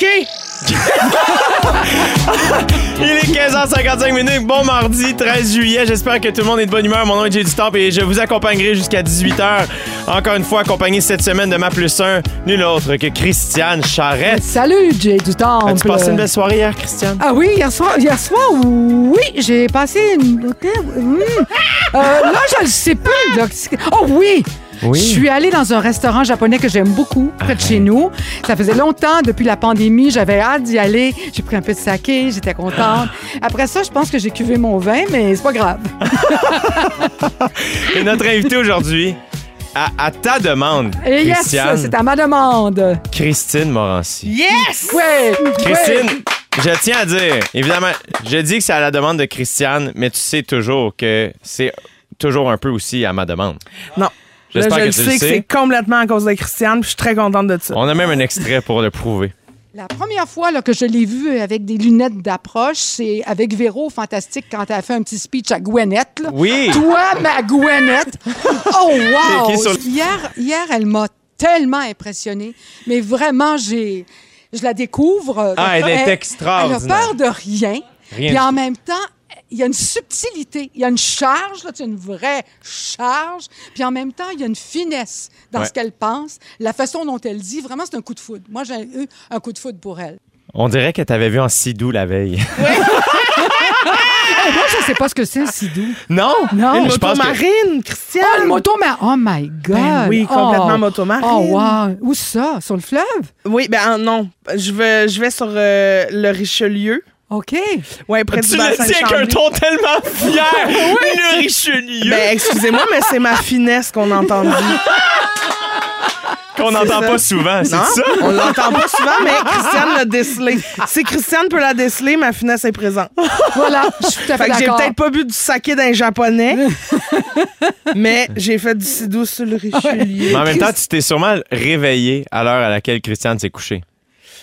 Il est 15h55 minutes. Bon mardi 13 juillet. J'espère que tout le monde est de bonne humeur. Mon nom est Jay du et je vous accompagnerai jusqu'à 18h. Encore une fois, accompagné cette semaine de ma plus 1, nul autre que Christiane Charrette. Salut, Jay du Temple. As-tu passé une belle soirée hier, Christiane? Ah oui, hier soir, hier soir oui, j'ai passé une... Hum. Euh, là, je ne sais plus. Oh oui! Oui. Je suis allée dans un restaurant japonais que j'aime beaucoup, près de chez nous. Ça faisait longtemps, depuis la pandémie, j'avais hâte d'y aller. J'ai pris un peu de saké, j'étais contente. Après ça, je pense que j'ai cuvé mon vin, mais c'est pas grave. Et notre invité aujourd'hui, à, à ta demande, Et yes, c'est à ma demande. Christine Morancy. Yes! Ouais, Christine, je tiens à dire, évidemment, je dis que c'est à la demande de Christiane, mais tu sais toujours que c'est toujours un peu aussi à ma demande. Non. Je que le tu sais que c'est complètement à cause de Christiane, puis je suis très contente de ça. On a même un extrait pour le prouver. La première fois là, que je l'ai vue avec des lunettes d'approche, c'est avec Véro Fantastique quand elle a fait un petit speech à Gwyneth. là. Oui! Toi, ma Gwyneth! Oh, wow! Est sur hier, hier, elle m'a tellement impressionnée. Mais vraiment, j'ai... Je la découvre. Ah, elle est Elle extraordinaire. a peur de rien. Rien Puis en même temps, il y a une subtilité, il y a une charge, là, c'est une vraie charge. Puis en même temps, il y a une finesse dans Ouais. ce qu'elle pense, la façon dont elle dit. Vraiment, c'est un coup de foudre. Moi, j'ai eu un coup de foudre pour elle. On dirait que t'avais vu en sidou la veille. Eh, moi, je sais pas ce que c'est, Sidou. Non? Non. Une Je pense que- motomarine, Christiane! Oh, le moto, mais oh my God! Ben oui, complètement oh. motomarine. Oh, wow! Où ça? Sur le fleuve? Oui, ben ah, non. Je vais, je vais sur euh, le Richelieu. OK. Ouais, près Tu du le dis avec un ton tellement fier! Le Richelieu! Ben, excusez-moi, mais c'est ma finesse qu'on a entendue. Qu'on n'entend pas souvent, c'est ça? on l'entend pas souvent, mais Christiane l'a décelé. Si Christiane peut la déceler, ma finesse est présente. Voilà, je suis tout à fait, Fait que j'ai peut-être pas bu du saké d'un japonais, mais j'ai fait du sidou sur le Richelieu. Mais en même temps, tu t'es sûrement réveillé à l'heure à laquelle Christiane s'est couchée.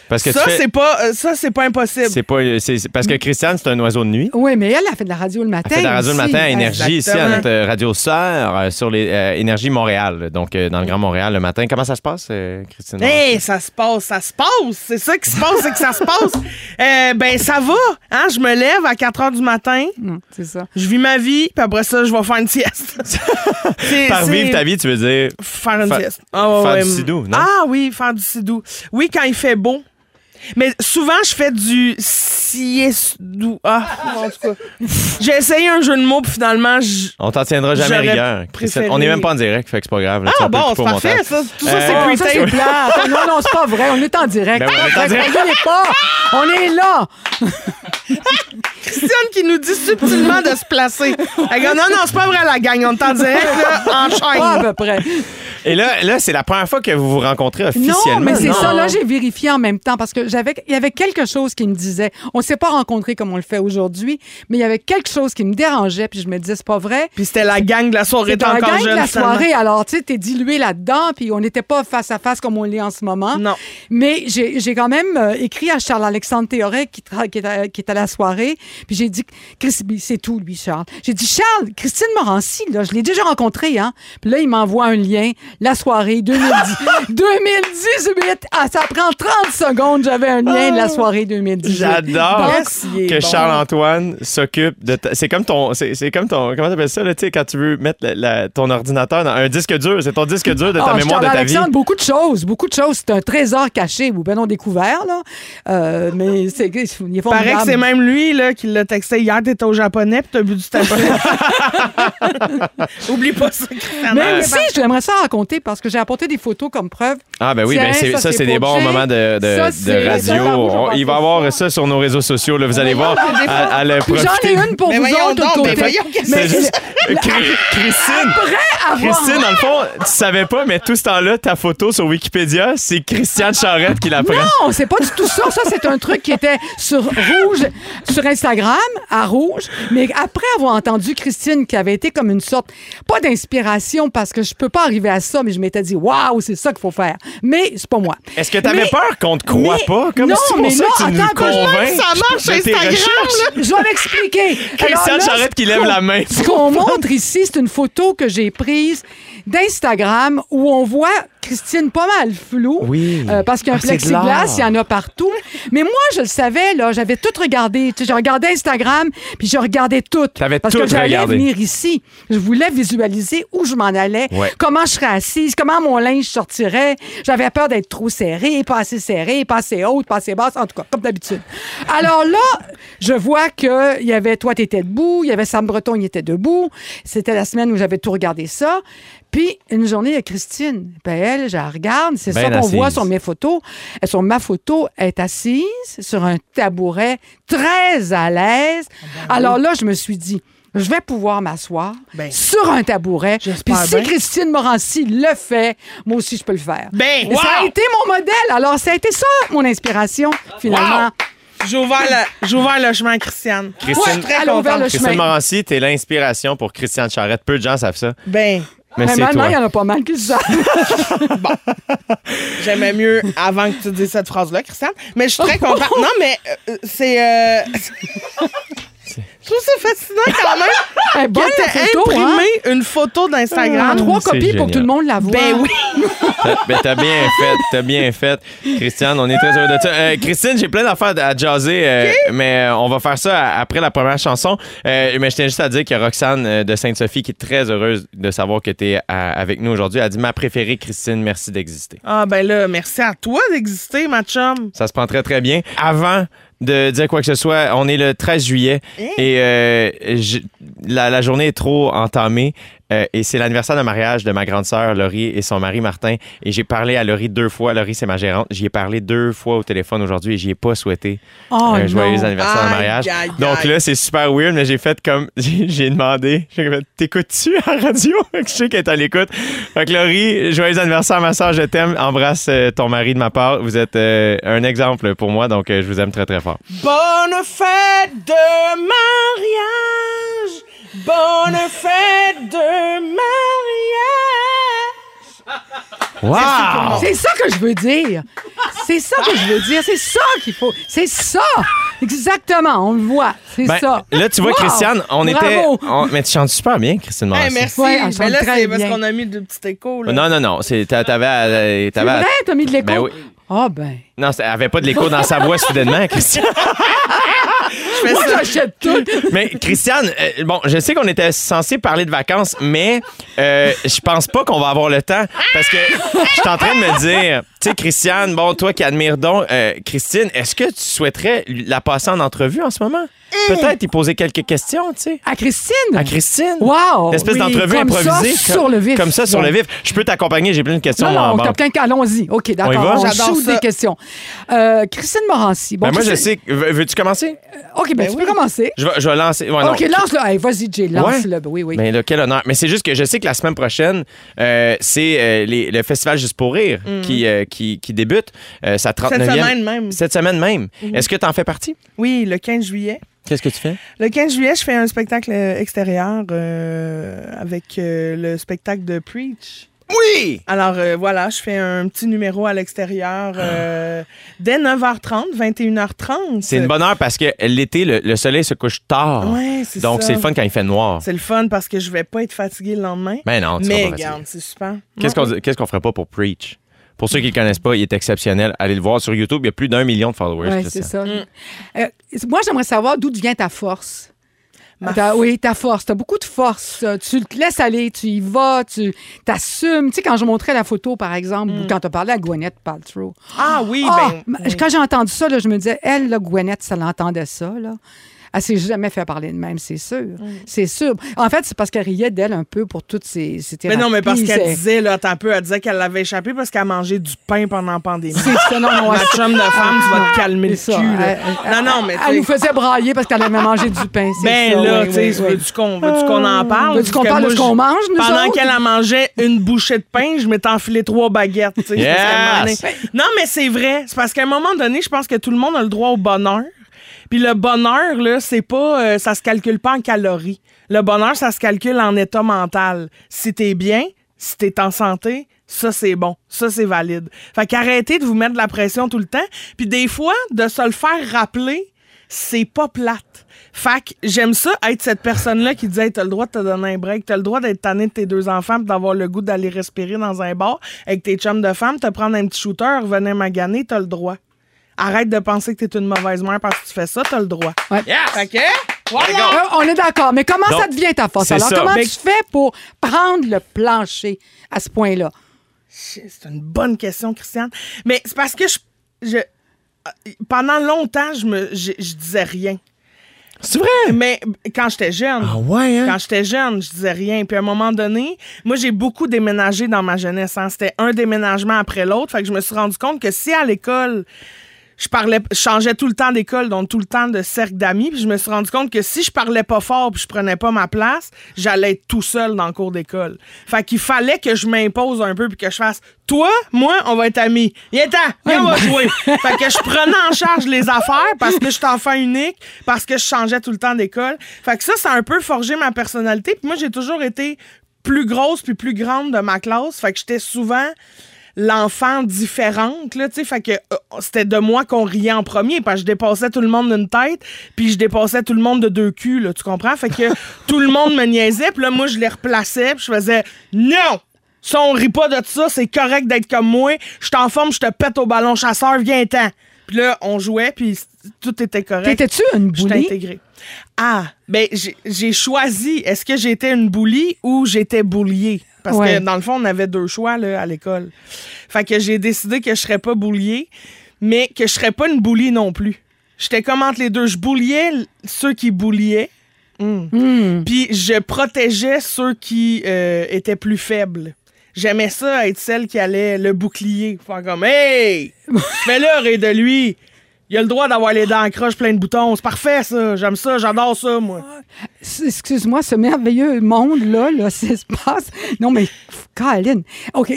Parce que Ça, fais... c'est pas, euh, ça, c'est pas impossible. C'est pas... c'est- c'est- Parce que Christiane, c'est un oiseau de nuit. Oui, mais elle a fait de la radio le matin. Elle fait de la radio le matin à Énergie, ici, à notre euh, radio sœur, euh, sur les euh, Énergie Montréal, donc euh, dans le Grand Montréal le matin. Comment ça se passe, euh, Christine? Hey, ça se passe, ça se passe. C'est ça qui se passe, c'est que ça se passe. Euh, ben, ça va. Hein? Je me lève à 4 heures du matin, c'est ça. je vis ma vie, puis après ça, je vais faire une sieste. C'est- Par c'est- vivre ta vie, tu veux dire Faire une Fa- sieste. Ah, faire ouais. du sidou, non? Ah oui, faire du sidou. Oui, quand il fait beau. Mais souvent, je fais du siestou. Ah, en tout cas. J'ai essayé un jeu de mots, puis finalement, je... On t'en tiendra jamais rigueur. Préféré- On n'est même pas en direct, fait que c'est pas grave. là, Ah bon, c'est parfait, ça. Tout ça, Euh, c'est Ah, pre plate. Non, non, c'est pas vrai. On est en direct. Ben on est en direct. On est pas. On est là. Christiane qui nous dit subtilement de se placer. Elle dit, non, non, c'est pas vrai, la gang. On est en direct, là, en Pas à chaîne. peu près. Et là, là c'est la première fois que vous vous rencontrez officiellement. Non, mais c'est ça. Là, j'ai vérifié en même temps parce que j'avais, il y avait quelque chose qui me disait, on s'est pas rencontrés comme on le fait aujourd'hui, mais il y avait quelque chose qui me dérangeait, puis je me disais, c'est pas vrai. Puis c'était la gang de la soirée, t'es la encore gang de la soirée, alors tu sais, t'es dilué là-dedans, puis on n'était pas face à face comme on l'est en ce moment. Non. Mais j'ai j'ai quand même euh, écrit à Charles-Alexandre Théoret qui, qui, est à, qui est à la soirée, puis j'ai dit, c'est tout lui, Charles. J'ai dit, Charles, Christine Morancy, là, je l'ai déjà rencontrée, hein. Puis là, il m'envoie un lien, la soirée 2010, 2018. Ah, ça prend 30 secondes, j'avais un lien de la soirée 2018. J'adore que bon. Charles-Antoine s'occupe de. ta- C'est comme ton. C'est comme ton. Comment t'appelles ça, là, tu sais, quand tu veux mettre la- la- ton ordinateur dans un disque dur. C'est ton disque dur de ta Ah, mémoire de ta vie. Charles-Alexandre, beaucoup de choses, beaucoup de choses. C'est un trésor caché ou ben non découvert, là. Euh, mais c'est, il est Paraît que c'est même lui là, qui l'a texté hier. T'étais au japonais puis t'as bu du tabac. Oublie pas ça. Mais aussi, j'aimerais ça raconter parce que j'ai apporté des photos comme preuve. Ah, ben oui, Tiens, ben ça, ça, c'est des bons moments de, de, Ça, de c'est- radio. On- il va vois avoir ça sur nos réseaux sociaux. Là, vous allez voir. À, à j'en ai une pour Mais vous autres de donc, mais côté. voyons, qu'est-ce C'est Mais juste- Euh, Chri- Christine, avoir... Christine, dans le fond, tu savais pas, mais tout ce temps-là, ta photo sur Wikipédia, c'est Christiane Charrette qui la prend. Non, c'est pas du tout ça. Ça, c'est un truc qui était sur Rouge, sur Instagram, à Rouge. Mais après avoir entendu Christine, qui avait été comme une sorte, pas d'inspiration, parce que je peux pas arriver à ça, mais je m'étais dit, waouh, c'est ça qu'il faut faire. Mais c'est pas moi. Est-ce que t'avais Mais- peur qu'on te croie mais- pas? Comme non, si c'est pour mais ça non, que tu attends, convaincs. ça marche Instagram. Je vais m'expliquer. Christiane Charrette qui lève la main. Ce qu'on montre ici, c'est une photo que j'ai prise d'Instagram où on voit Christine pas mal flou. Oui. Euh, parce qu'il y a un Ah, plexiglas, il y en a partout. Mais moi, je le savais, là, j'avais tout regardé. Tu sais, Je regardais Instagram, puis je regardais tout. T'avais parce tout que j'allais regardé. venir ici. Je voulais visualiser où je m'en allais, Ouais. comment je serais assise, comment mon linge sortirait. J'avais peur d'être trop serré, pas assez serré, pas assez haute, pas assez basse, en tout cas, comme d'habitude. Alors là, je vois que il y avait toi, tu étais debout, il y avait Sam Breton, il était debout. C'était la semaine où j'avais tout regardé ça. Puis une journée, il y a Christine. Ben elle, je la regarde, c'est Ben ça qu'on voit sur mes photos. Et Sur ma photo, elle est assise sur un tabouret, très à l'aise. Alors là, je me suis dit, je vais pouvoir m'asseoir Ben, sur un tabouret. Puis si bien. Christine Morancy le fait, moi aussi, je peux le faire. Ben, Ça a été mon modèle. Alors, ça a été ça, mon inspiration, finalement. J'ai ouvert, le- j'ai ouvert le chemin à Christiane. Christine- Ouais, je suis très contente. le Christine. Morancy, t'es l'inspiration pour Christiane Charrette. Peu de gens savent ça. Ben, Mais, maintenant, il y en a pas mal qui le savent. j'aimais mieux avant que tu dises cette phrase-là, Christiane. Mais je suis très contente. Non, mais euh, c'est. euh, Je trouve ça fascinant quand même. Eh, bonne la hein? imprimé une photo d'Instagram. En trois copies pour que tout le monde la voit. Ben oui. T'as- Ben, t'as bien fait, t'as bien fait. Christiane, on est très heureux de ça. Euh, Christine, j'ai plein d'affaires à jaser, euh, mais euh, on va faire ça après la première chanson. Euh, mais je tiens juste à dire qu'il y a Roxane de Sainte-Sophie qui est très heureuse de savoir que t'es avec nous aujourd'hui. Elle a dit Ma préférée, Christine, merci d'exister. Ah, ben là, merci à toi d'exister, ma chum. Ça se prend très, très bien. Avant de dire quoi que ce soit, on est le 13 juillet Hein? et euh, je- la, la journée est trop entamée. Euh, et c'est l'anniversaire de mariage de ma grande sœur Laurie et son mari Martin. Et j'ai parlé à Laurie deux fois. Laurie, c'est ma gérante. J'y ai parlé deux fois au téléphone aujourd'hui et j'y ai pas souhaité Oh, un joyeux non. anniversaire de mariage. aïe, Donc là, c'est super weird, mais j'ai fait comme. J'ai demandé. J'ai fait T'écoutes-tu à la radio? Je sais qu'elle est à l'écoute. Fait que Laurie, joyeux anniversaire, ma soeur, je t'aime. Embrasse euh, ton mari de ma part. Vous êtes euh, un exemple pour moi, donc euh, je vous aime très, très fort. Bonne fête de mariage. Bonne fête de mariage. Wow! C'est ça que je veux dire. C'est ça que je veux dire. C'est ça qu'il faut. C'est ça. Exactement. On le voit. C'est Ben, ça. Là, tu vois, Wow! Christiane, on était. Bravo. on- mais tu chantes super bien, Christine Morancy. Hey, merci. Ouais, elle Mais chante là, très c'est parce bien. qu'on a mis de petits échos. Là. Non, non, non. c'est- t'a- T'avais. euh, C'est t'avais- vrai, t'as mis de l'écho? Ben oui. Ah, ben. Non, c'est- elle avait pas de l'écho dans sa voix soudainement, Christiane. Je fais Moi, ça. j'achète tout. Mais Christiane, euh, bon, je sais qu'on était censé parler de vacances, mais euh, je pense pas qu'on va avoir le temps parce que je suis en train de me dire, tu sais, Christiane, bon, toi qui admires donc euh, Christine, est-ce que tu souhaiterais la passer en entrevue en ce moment? Peut-être y poser quelques questions, tu sais. À Christine? À Christine? Wow! Une espèce Oui, d'entrevue comme improvisée. Ça, sur le vif. Comme ça, sur le vif. Je peux t'accompagner, j'ai plein de questions Non, en banque. t'as plein de... Allons-y. OK, On y va? d'accord. On, J'adore shoot ça. des questions. Euh, Christine Morancy. Bon, Ben, moi, je Christine- sais. Veux- Veux-tu commencer? OK, ben, tu peux commencer. Je vais, je vais lancer. ouais. OK, lance-le. Hey, vas-y, Jay, lance-le. Ben Oui, oui. Mais là, quel honneur. Mais c'est juste que je sais que la semaine prochaine, euh, c'est euh, les- le festival Juste pour rire qui, euh, qui, qui débute. Euh, sa 39e. Cette semaine même. Cette semaine même. Est-ce que tu en fais partie? Oui, le 15 juillet. Qu'est-ce que tu fais? Le 15 juillet, je fais un spectacle extérieur euh, avec euh, le spectacle de Preach. Oui! Alors euh, voilà, je fais un petit numéro à l'extérieur euh, dès 9h30, 21h30. C'est une bonne heure parce que l'été, le, le soleil se couche tard. Ouais, c'est Donc, ça. c'est le fun quand il fait noir. C'est le fun parce que je vais pas être fatiguée le lendemain. Ben non, tu Mais seras pas fatigué. regarde, c'est super. Qu'est-ce qu'on qu'est-ce qu'on ferait pas pour Preach? Pour ceux qui ne le connaissent pas, il est exceptionnel. Allez le voir sur YouTube. Il y a plus d'un million de followers. Ouais, Christian. c'est ça. Mm. Euh, moi, j'aimerais savoir d'où vient ta force. Oui, ta force. Tu as beaucoup de force. Tu te laisses aller, tu y vas, tu t'assumes. Tu sais, quand je montrais la photo, par exemple, ou quand tu as parlé à Gwyneth Paltrow. Ah oui, Ah, ben. Quand j'ai entendu ça, là, je me disais, elle, là, Gwyneth, ça l'entendait ça. Là. Elle s'est jamais fait parler de même, c'est sûr. Mm. C'est sûr. En fait, c'est parce qu'elle riait d'elle un peu pour toutes ces, ces Mais non, mais parce thérapies, qu'elle disait, là, attends un peu, elle disait qu'elle l'avait échappé parce qu'elle mangeait du pain pendant la pandémie. C'est ça, non, non, Ma elle- chum de femme, tu vas te calmer le cul. ça. là. Elle- elle- non, non, mais. Elle nous faisait brailler parce qu'elle avait mangé du pain. c'est Ben ça, là, oui, tu sais, oui, oui. veux-tu qu'on en parle? Veux-tu qu'on parle de ce qu'on mange, nous Pendant qu'elle en mangeait une bouchée de pain, je m'étais enfilé trois baguettes. tu Yes! Non, mais c'est vrai. C'est parce qu'à un moment donné, je pense que tout le monde a le droit au bonheur. Puis le bonheur, là, c'est pas. euh, ça se calcule pas en calories. Le bonheur, ça se calcule en état mental. Si t'es bien, si t'es en santé, ça c'est bon, ça c'est valide. Fait qu'arrêtez de vous mettre de la pression tout le temps. Puis des fois, de se le faire rappeler c'est pas plate. Fait que j'aime ça, être cette personne-là qui dit t'as le droit de te donner un break, t'as le droit d'être tanné de tes deux enfants pis d'avoir le goût d'aller respirer dans un bar avec tes chums de femmes, te prendre un petit shooter, revenir maganer, t'as le droit. Arrête de penser que t'es une mauvaise mère parce que tu fais ça, t'as le droit. Ouais. Que, voilà! Euh, on est d'accord. Mais comment Donc, ça devient ta force? Alors, ça. comment Mais- tu fais pour prendre le plancher à ce point-là? C'est une bonne question, Christiane. Mais c'est parce que je, je- euh, pendant longtemps, je me je, je disais rien. C'est vrai? Mais quand j'étais jeune, Ah ouais, hein? quand j'étais jeune, je disais rien. Puis à un moment donné, moi, j'ai beaucoup déménagé dans ma jeunesse. hein. C'était un déménagement après l'autre. Fait que je me suis rendu compte que si à l'école, je parlais, je changeais tout le temps d'école, donc tout le temps de cercle d'amis. Puis je me suis rendu compte que si je parlais pas fort puis je prenais pas ma place, j'allais être tout seul dans le cours d'école. Fait qu'il fallait que je m'impose un peu puis que je fasse toi, moi, on va être amis. Viens-t'en, viens, on va jouer. fait que je prenais en charge les affaires parce que j'étais enfant unique, parce que je changeais tout le temps d'école. Fait que ça, ça a un peu forgé ma personnalité. Puis moi, j'ai toujours été plus grosse puis plus grande de ma classe. Fait que j'étais souvent l'enfant différente, là, tu sais, fait que euh, c'était de moi qu'on riait en premier, parce que je dépassais tout le monde d'une tête, puis je dépassais tout le monde de deux culs, là, tu comprends? Fait que tout le monde me niaisait, puis là, moi, je les replaçais, puis je faisais « Non! Ça, on rit pas de ça, c'est correct d'être comme moi, je t'en forme, je te pète au ballon chasseur, viens-t'en! » Puis là, on jouait, puis tout était correct. T'étais-tu une boulie? intégrée. Ah, ben j'ai- j'ai choisi. Est-ce que j'étais une boulie ou j'étais boulier? Parce Ouais. que dans le fond, on avait deux choix là, à l'école. Fait que j'ai décidé que je serais pas boulier, mais que je serais pas une boulie non plus. J'étais comme entre les deux. Je bouliais ceux qui bouliaient, Hmm. puis je protégeais ceux qui euh, étaient plus faibles. J'aimais ça être celle qui allait le bouclier. Faire comme Hey! Fais-le rire de lui! Il a le droit d'avoir les dents en croche plein de boutons. C'est parfait, ça. J'aime ça. J'adore ça, moi. Excuse-moi, ce merveilleux monde-là, là, ça se passe. Non, mais, Caroline. OK,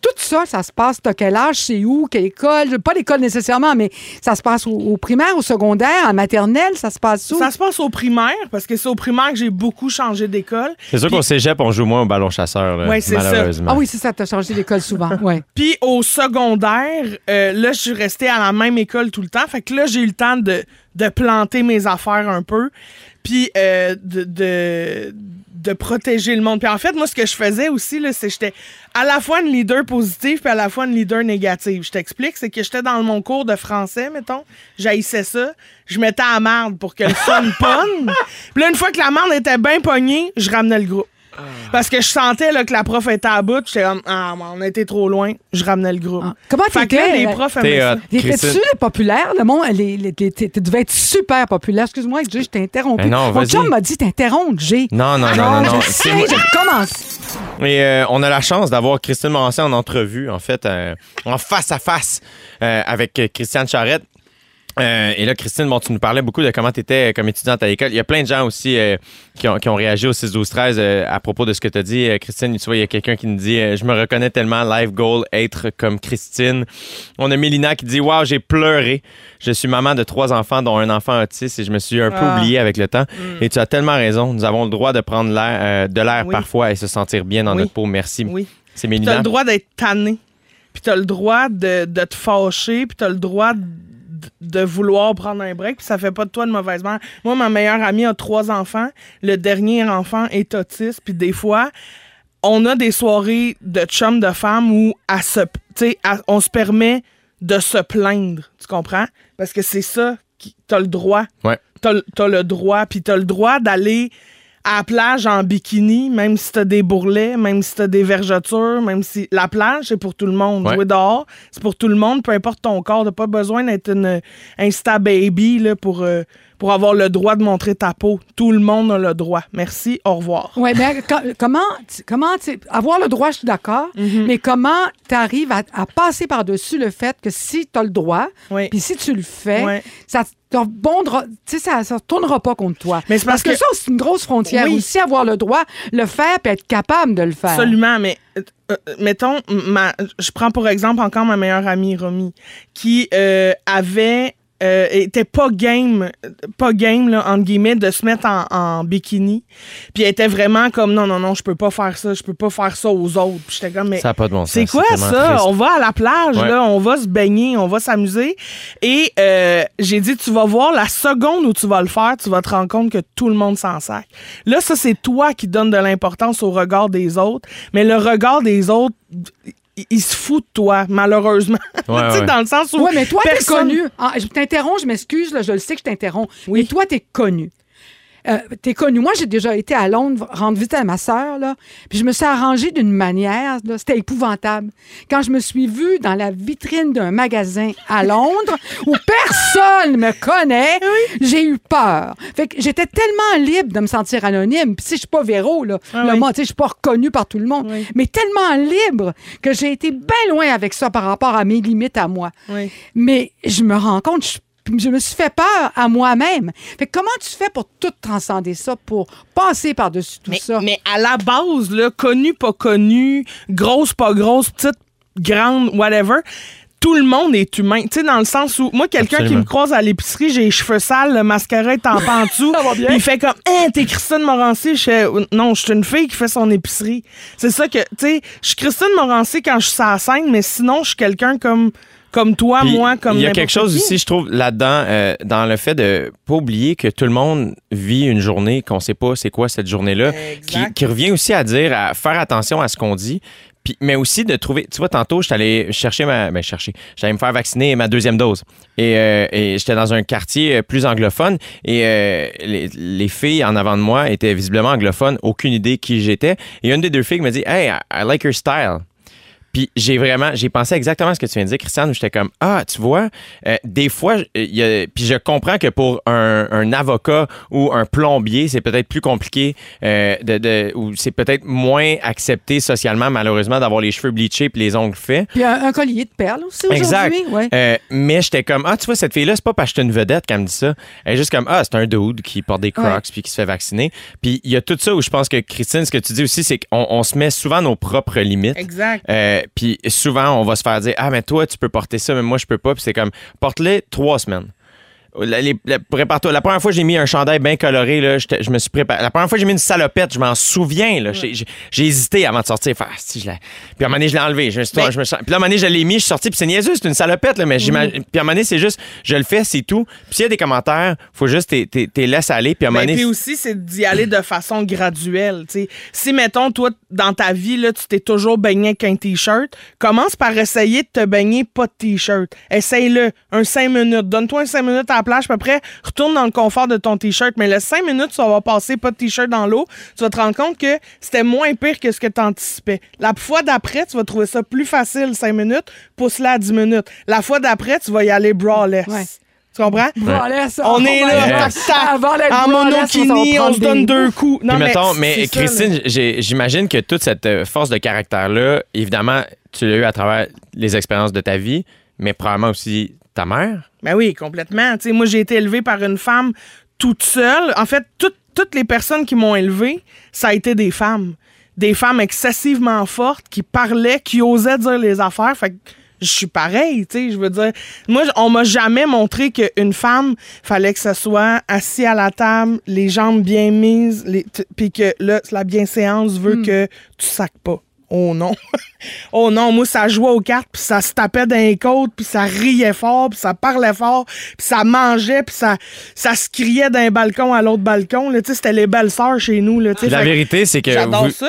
tout ça, ça se passe. T'as quel âge, c'est où, quelle école? Pas l'école nécessairement, mais ça se passe au, au primaire, au secondaire, en maternelle, ça se passe où? Ça se passe au primaire, parce que c'est au primaire que j'ai beaucoup changé d'école. C'est sûr qu'au cégep, on joue moins au ballon chasseur, là, Ouais, c'est ça. malheureusement. Ah oui, c'est ça, t'as changé d'école souvent. Ouais. Puis au secondaire, euh, là, je suis restée à la même école tout le temps. Fait que là, j'ai eu le temps de, de planter mes affaires un peu. Puis euh, de, de, de protéger le monde. Puis en fait, moi, ce que je faisais aussi, là, c'est que j'étais à la fois une leader positive puis à la fois une leader négative. Je t'explique, c'est que j'étais dans mon cours de français, mettons. J'haïssais ça. Je mettais à la marde pour que le fun pogne. Puis là, une fois que la marde était bien pognée, je ramenais le groupe. Parce que je sentais là, que la prof était à bout. J'étais comme, ah, on a été trop loin. Je ramenais le groupe. Ah. Comment Fait que là, t'étais? les euh, profs aimaient ça. hot. Étais-tu Christine? populaire? Le monde, les, les- les- tu devais être super populaire. Excuse-moi, Jay, je t'ai interrompu. Ben non, Mon chum m'a dit t'interrompre, Jay. Non, non, non, non, non. Je C'est sais, moi- je commence. Et euh, on a la chance d'avoir Christine Morancé en entrevue, en fait, euh, en face à face euh, avec euh, Christiane Charrette. Euh, et là, Christine, bon, tu nous parlais beaucoup de comment tu étais comme étudiante à l'école. Il y a plein de gens aussi euh, qui, ont, qui ont réagi au 6 12 13 euh, à propos de ce que tu as dit. Christine, tu vois, il y a quelqu'un qui nous dit Je me reconnais tellement, life goal, être comme Christine. On a Mélina qui dit Waouh, j'ai pleuré. Je suis maman de trois enfants, dont un enfant autiste, et je me suis un peu Ah. oubliée avec le temps. Et tu as tellement raison. Nous avons le droit de prendre l'air, de l'air Oui. parfois et se sentir bien dans Oui. notre peau. Merci. Oui. C'est Puis t'as Mélina. le droit d'être tanné. Puis t'as le droit de, de te fâcher. Puis t'as le droit de, de vouloir prendre un break. Puis ça fait pas de toi de mauvaise mère. Moi, ma meilleure amie a trois enfants. Le dernier enfant est autiste. Puis des fois, on a des soirées de chum de femmes où à se, on se permet de se plaindre. Tu comprends? Parce que c'est ça. qui- T'as le droit. Ouais. T'as le droit. Puis t'as le droit d'aller à la plage en bikini, même si t'as des bourrelets, même si t'as des vergetures, même si la plage, c'est pour tout le monde. Ouais. Jouer dehors, c'est pour tout le monde, peu importe ton corps. T'as pas besoin d'être une Insta baby là, pour, euh, pour avoir le droit de montrer ta peau. Tout le monde a le droit. Merci, au revoir. Oui, mais co- comment, tu- comment avoir le droit, je suis d'accord, Mhm. mais comment tu arrives à, à passer par-dessus le fait que si tu as le droit, Oui. puis si tu le fais, Ouais. ça te rebondera- tu sais, ça ne tournera pas contre toi. Mais c'est parce que, que- ça, c'est une grosse frontière. Oui. Aussi, avoir le droit, le faire, puis être capable de le faire. Absolument, mais euh, euh, mettons, ma, je prends pour exemple encore ma meilleure amie Romy, qui euh, avait euh, était pas game, pas game, là, entre guillemets, de se mettre en, en bikini. Puis elle était vraiment comme, non, non, non, je peux pas faire ça, je peux pas faire ça aux autres. Puis j'étais comme, mais Ça pas de bon sens. c'est quoi ça? triste. On va à la plage, Ouais. là, on va se baigner, on va s'amuser. Et euh, j'ai dit, tu vas voir, la seconde où tu vas le faire, tu vas te rendre compte que tout le monde s'en sac. Là, ça, c'est toi qui donnes de l'importance au regard des autres. Mais le regard des autres, il, il se fout de toi, malheureusement. Ouais, tu sais, ouais. dans le sens où. Oui, mais toi, t'es personne- connu. Ah, je t'interromps, je m'excuse, là, je le sais que je t'interromps. Oui. Mais toi, t'es connu. Euh, t'es connu. Moi, j'ai déjà été à Londres rendre visite à ma sœur, là. Puis je me suis arrangée d'une manière, là, c'était épouvantable. Quand je me suis vue dans la vitrine d'un magasin à Londres où personne me connaît, j'ai eu peur. Fait que j'étais tellement libre de me sentir anonyme. Puis si je suis pas Véro, là, Ah là, oui. moi, tu sais, je suis pas reconnue par tout le monde. Oui. Mais tellement libre que j'ai été bien loin avec ça par rapport à mes limites à moi. Mais je me rends compte, je, je me suis fait peur à moi-même. Fait que comment tu fais pour tout transcender ça, pour passer par-dessus tout Mais, ça? mais à la base, là, connu, pas connu, grosse, pas grosse, petite, grande, whatever. Tout le monde est humain. Tu sais, dans le sens où, moi, quelqu'un qui me croise à l'épicerie, j'ai les cheveux sales, le mascara est en pan en dessous. Ça va bien. Puis il fait comme, hein, t'es Christine Morancy. Je fais, non, je suis une fille qui fait son épicerie. C'est ça que, tu sais, je suis Christine Morancy quand je suis la scène, mais sinon, je suis quelqu'un comme, comme toi, Puis, moi, comme Il y a quelque chose qui. aussi, je trouve, là-dedans, euh, dans le fait de pas oublier que tout le monde vit une journée, qu'on sait pas c'est quoi cette journée-là, qui, revient aussi à dire, à faire attention à ce qu'on dit. Puis, mais aussi de trouver, tu vois, tantôt, j'étais allé chercher ma, ben chercher, j'allais me faire vacciner ma deuxième dose. Et, euh, et j'étais dans un quartier euh, plus anglophone et euh, les, les filles en avant de moi étaient visiblement anglophones, aucune idée qui j'étais. Et une des deux filles me dit, Hey, I like your style. Puis j'ai vraiment, j'ai pensé exactement à ce que tu viens de dire, Christiane, où j'étais comme, ah, tu vois, euh, des fois, il y a, puis je comprends que pour un, un avocat ou un plombier, c'est peut-être plus compliqué, euh, de, de- ou c'est peut-être moins accepté socialement, malheureusement, d'avoir les cheveux bleachés puis les ongles faits. Puis un, un collier de perles aussi Exact. aujourd'hui. Ouais. Euh, mais j'étais comme, ah, tu vois, cette fille-là, c'est pas parce que je suis une vedette qu'elle me dit ça. Elle est juste comme, ah, c'est un dude qui porte des crocs Ouais. puis qui se fait vacciner. Puis il y a tout ça où je pense que, Christine, ce que tu dis aussi, c'est qu'on on se met souvent nos propres limites. Exact. Euh, puis souvent, on va se faire dire Ah, mais toi, tu peux porter ça, mais moi, je peux pas. Puis c'est comme Porte-les trois semaines. La, les- la- prépare-toi. La première fois que j'ai mis un chandail bien coloré, là, je me suis préparé. La première fois que j'ai mis une salopette, je m'en souviens. là. J'ai, j'ai- j'ai hésité avant de sortir. Faire, Ah, si, je Puis à un moment donné, je l'ai enlevé. Je me suis- je me suis- Puis là, à un moment donné, je l'ai mis, je suis sorti. Puis c'est niaiseux, c'est une salopette. Là, mais j'imagine- Puis à un moment donné, c'est juste, je le fais, c'est tout. Puis s'il y a des commentaires, faut juste t'es, t'es- t'es laisses aller. Puis à un moment Ben, donné. puis aussi, c'est d'y aller de façon graduelle. tu sais. Si, mettons, toi, dans ta vie, là, tu t'es toujours baigné avec un T-shirt, commence par essayer de te baigner pas de T-shirt. Essaye-le. Un 5 minutes. Donne-toi un 5 minutes à la plage, puis après, retourne dans le confort de ton T-shirt. Mais le 5 minutes, tu vas passer pas de T-shirt dans l'eau. Tu vas te rendre compte que c'était moins pire que ce que tu anticipais. La fois d'après, tu vas trouver ça plus facile, 5 minutes. Pousse-la à 10 minutes. La fois d'après, tu vas y aller braless. Ouais. Tu comprends? Voilà, ça. On est Oh là, Avant en monokini, va on se donne deux coups. Non, mettons, mais ça, Christine, j'imagine que toute cette euh, force de caractère-là, évidemment, tu l'as eu à travers les expériences de ta vie, mais probablement aussi ta mère? Ben oui, complètement. Tu sais, moi, j'ai été élevée par une femme toute seule. En fait, toutes- toutes les personnes qui m'ont élevée, ça a été des femmes. Des femmes excessivement fortes qui parlaient, qui osaient dire les affaires. Fait que je suis pareil, tu sais, je veux dire. Moi, on m'a jamais montré qu'une femme, fallait que ce soit assis à la table, les jambes bien mises, puis que là, la bienséance veut que tu sacs pas. Oh non. oh non, moi, ça jouait aux cartes, puis ça se tapait dans les côtes, puis ça riait fort, puis ça parlait fort, puis ça mangeait, puis ça, ça se criait d'un balcon à l'autre balcon. là. C'était les belles-sœurs chez nous. Là, la Fait vérité, c'est que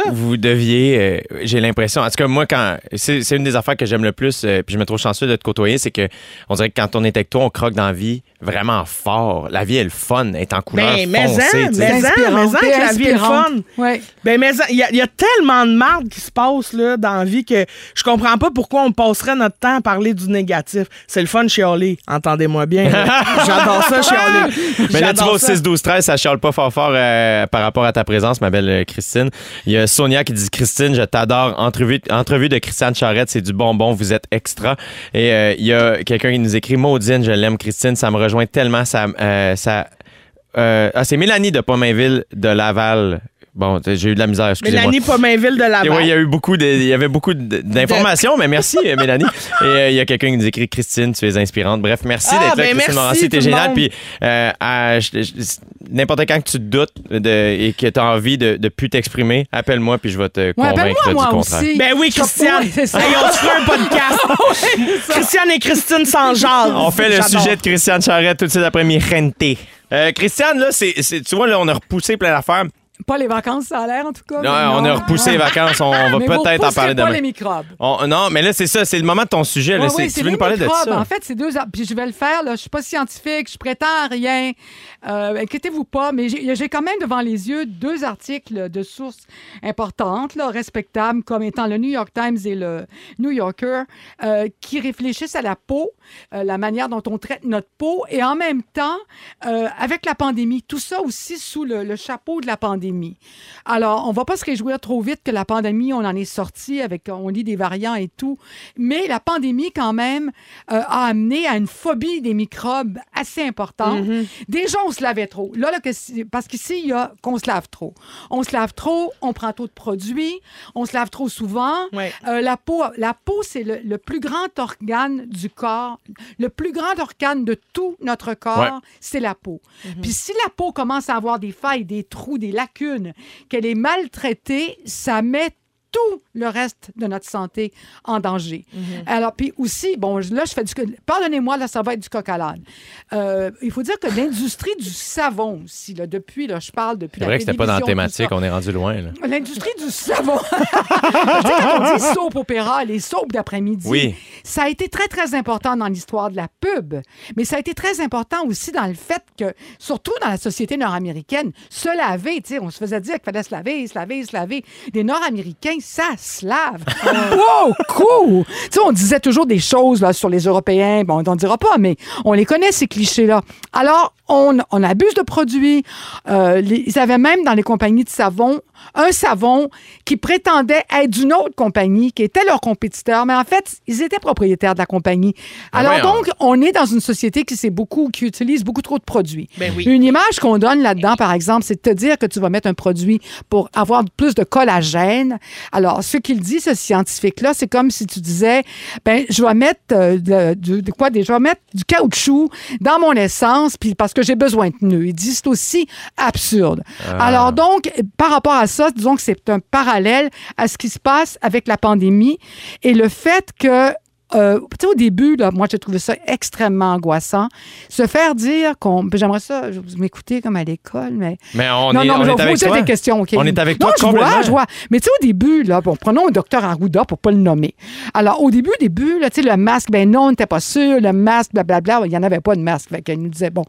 vous, deviez, euh, j'ai l'impression, en tout cas, moi, quand c'est c'est une des affaires que j'aime le plus, euh, puis je me trouve chanceux de te côtoyer, c'est que on dirait que quand on est avec toi, on croque dans la vie vraiment fort. La vie est le fun, elle est en couleur Ben, mais foncée. en, tu sais. mais en, inspirant, mais en t'es que la vie est le fun. Ouais. Ben, mais il y, a- il y a tellement de marde qui se passe là, dans la vie que je comprends pas pourquoi on passerait notre temps à parler du négatif. C'est le fun chialer. Entendez-moi bien. J'adore ça chialer. Mais là, tu vas au ça. 6-12-13, ça chiale pas fort fort euh, par rapport à ta présence, ma belle euh, Christine. Il y a Sonia qui dit Christine, je t'adore. Entrevue, entrevue de Christiane Charrette, c'est du bonbon, vous êtes extra. Et euh, il y a quelqu'un qui nous écrit Maudine, je l'aime, Christine, ça me rejoint tellement. Ça, euh, euh, ah, c'est Mélanie de Pomainville de Laval. Bon, j'ai eu de la misère, excusez-moi. Mélanie Pomainville de la ouais, il y a eu beaucoup de, il y avait beaucoup de- d'informations, mais merci euh, Mélanie. Et euh, il y a quelqu'un qui nous écrit Christine, tu es inspirante. Bref, merci Ah, d'être là, ben Christine Morancy, géniale. monde. Puis euh, n'importe quand que tu te doutes de, et que tu as envie de, de plus t'exprimer, appelle-moi puis je vais te Ouais, convaincre appelle-moi, du moi contraire. aussi. Ben oui, Christiane. Ouais, c'est ça. Hey, on se fait un podcast. Christiane et Christine sans genre. On fait le sujet de Christiane Charrette tout de suite après mi. Euh, Christiane, là, c'est- tu vois, là, on a repoussé plein d'affaires. Pas les vacances, ça a l'air, en tout cas. Non, on a repoussé les vacances. On, va peut-être en parler pas demain. les microbes. On- non, mais là, c'est ça. C'est le moment de ton sujet. là. Ouais, C'est- oui, tu veux les nous parler de microbes. ça? En fait, c'est deux. Puis je vais le faire. Là. Je suis pas scientifique, je prétends à rien. Euh, inquiétez-vous pas, mais j'ai quand même devant les yeux deux articles de sources importantes, là, respectables, comme étant le New York Times et le New Yorker, euh, qui réfléchissent à la peau, euh, la manière dont on traite notre peau, et en même temps, euh, avec la pandémie, tout ça aussi sous le, le chapeau de la pandémie. Alors, on va pas se réjouir trop vite que la pandémie, on en est sorti avec, on lit des variants et tout, mais la pandémie, quand même, a amené à une phobie des microbes assez importante. Déjà, on se lavait trop. Là, là, que parce qu'ici, il y a qu'on se lave trop. On se lave trop, on prend trop de produits, on se lave trop souvent. Ouais. Euh, la peau, la peau c'est le, le plus grand organe du corps. Le plus grand organe de tout notre corps, Ouais. c'est la peau. Puis si la peau commence à avoir des failles, des trous, des lacunes, qu'elle est maltraitée, ça met tout le reste de notre santé en danger. Alors, puis aussi, bon, là, je fais du... Pardonnez-moi, là, ça va être du coq à l'âne. Euh, il faut dire que l'industrie du savon aussi, là, depuis, là, je parle depuis C'est la vrai que c'était pas dans la thématique. On est rendu loin. Là. L'industrie du savon. tu sais, quand on dit soap opéra, les soaps d'après-midi, Oui. ça a été très, très important dans l'histoire de la pub. Mais ça a été très important aussi dans le fait que, surtout dans la société nord-américaine, se laver, tu sais, on se faisait dire qu'il fallait se laver, se laver, se laver. Les Nord-Américains, ça se lave. wow, cool! Tu sais, on disait toujours des choses là, sur les Européens. Bon, on n'en dira pas, mais on les connaît, ces clichés-là. Alors, on, on abuse de produits. Euh, les- ils avaient même dans les compagnies de savon un savon qui prétendait être d'une autre compagnie, qui était leur compétiteur, mais en fait, ils étaient propriétaires de la compagnie. Ben Alors donc, on est dans une société qui, sait beaucoup, qui utilise beaucoup trop de produits. Ben oui. Une image qu'on donne là-dedans, par exemple, c'est de te dire que tu vas mettre un produit pour avoir plus de collagène. Alors, ce qu'il dit, ce scientifique-là, c'est comme si tu disais, ben, je vais mettre euh, de, de- de quoi des- je vais mettre du caoutchouc dans mon essence, puis parce que j'ai besoin de pneus. Il dit c'est aussi absurde. Ah. Alors donc, par rapport à ça, disons que c'est un parallèle à ce qui se passe avec la pandémie et le fait que euh, tu sais, au début, là, moi, j'ai trouvé ça extrêmement angoissant. Se faire dire qu'on. ben, J'aimerais ça, vous m'écoutez comme à l'école, mais. Mais on non, est, non, on mais est avec toi. des questions, OK? On est avec non, toi je vois, je vois. Mais tu sais, au début, là, bon, prenons un docteur Arruda pour pas le nommer. Alors, au début, début, là, tu sais, le masque, ben non, on n'était pas sûr. Le masque, blablabla, il n'y en avait pas de masque. Fait qu'il nous disait, bon.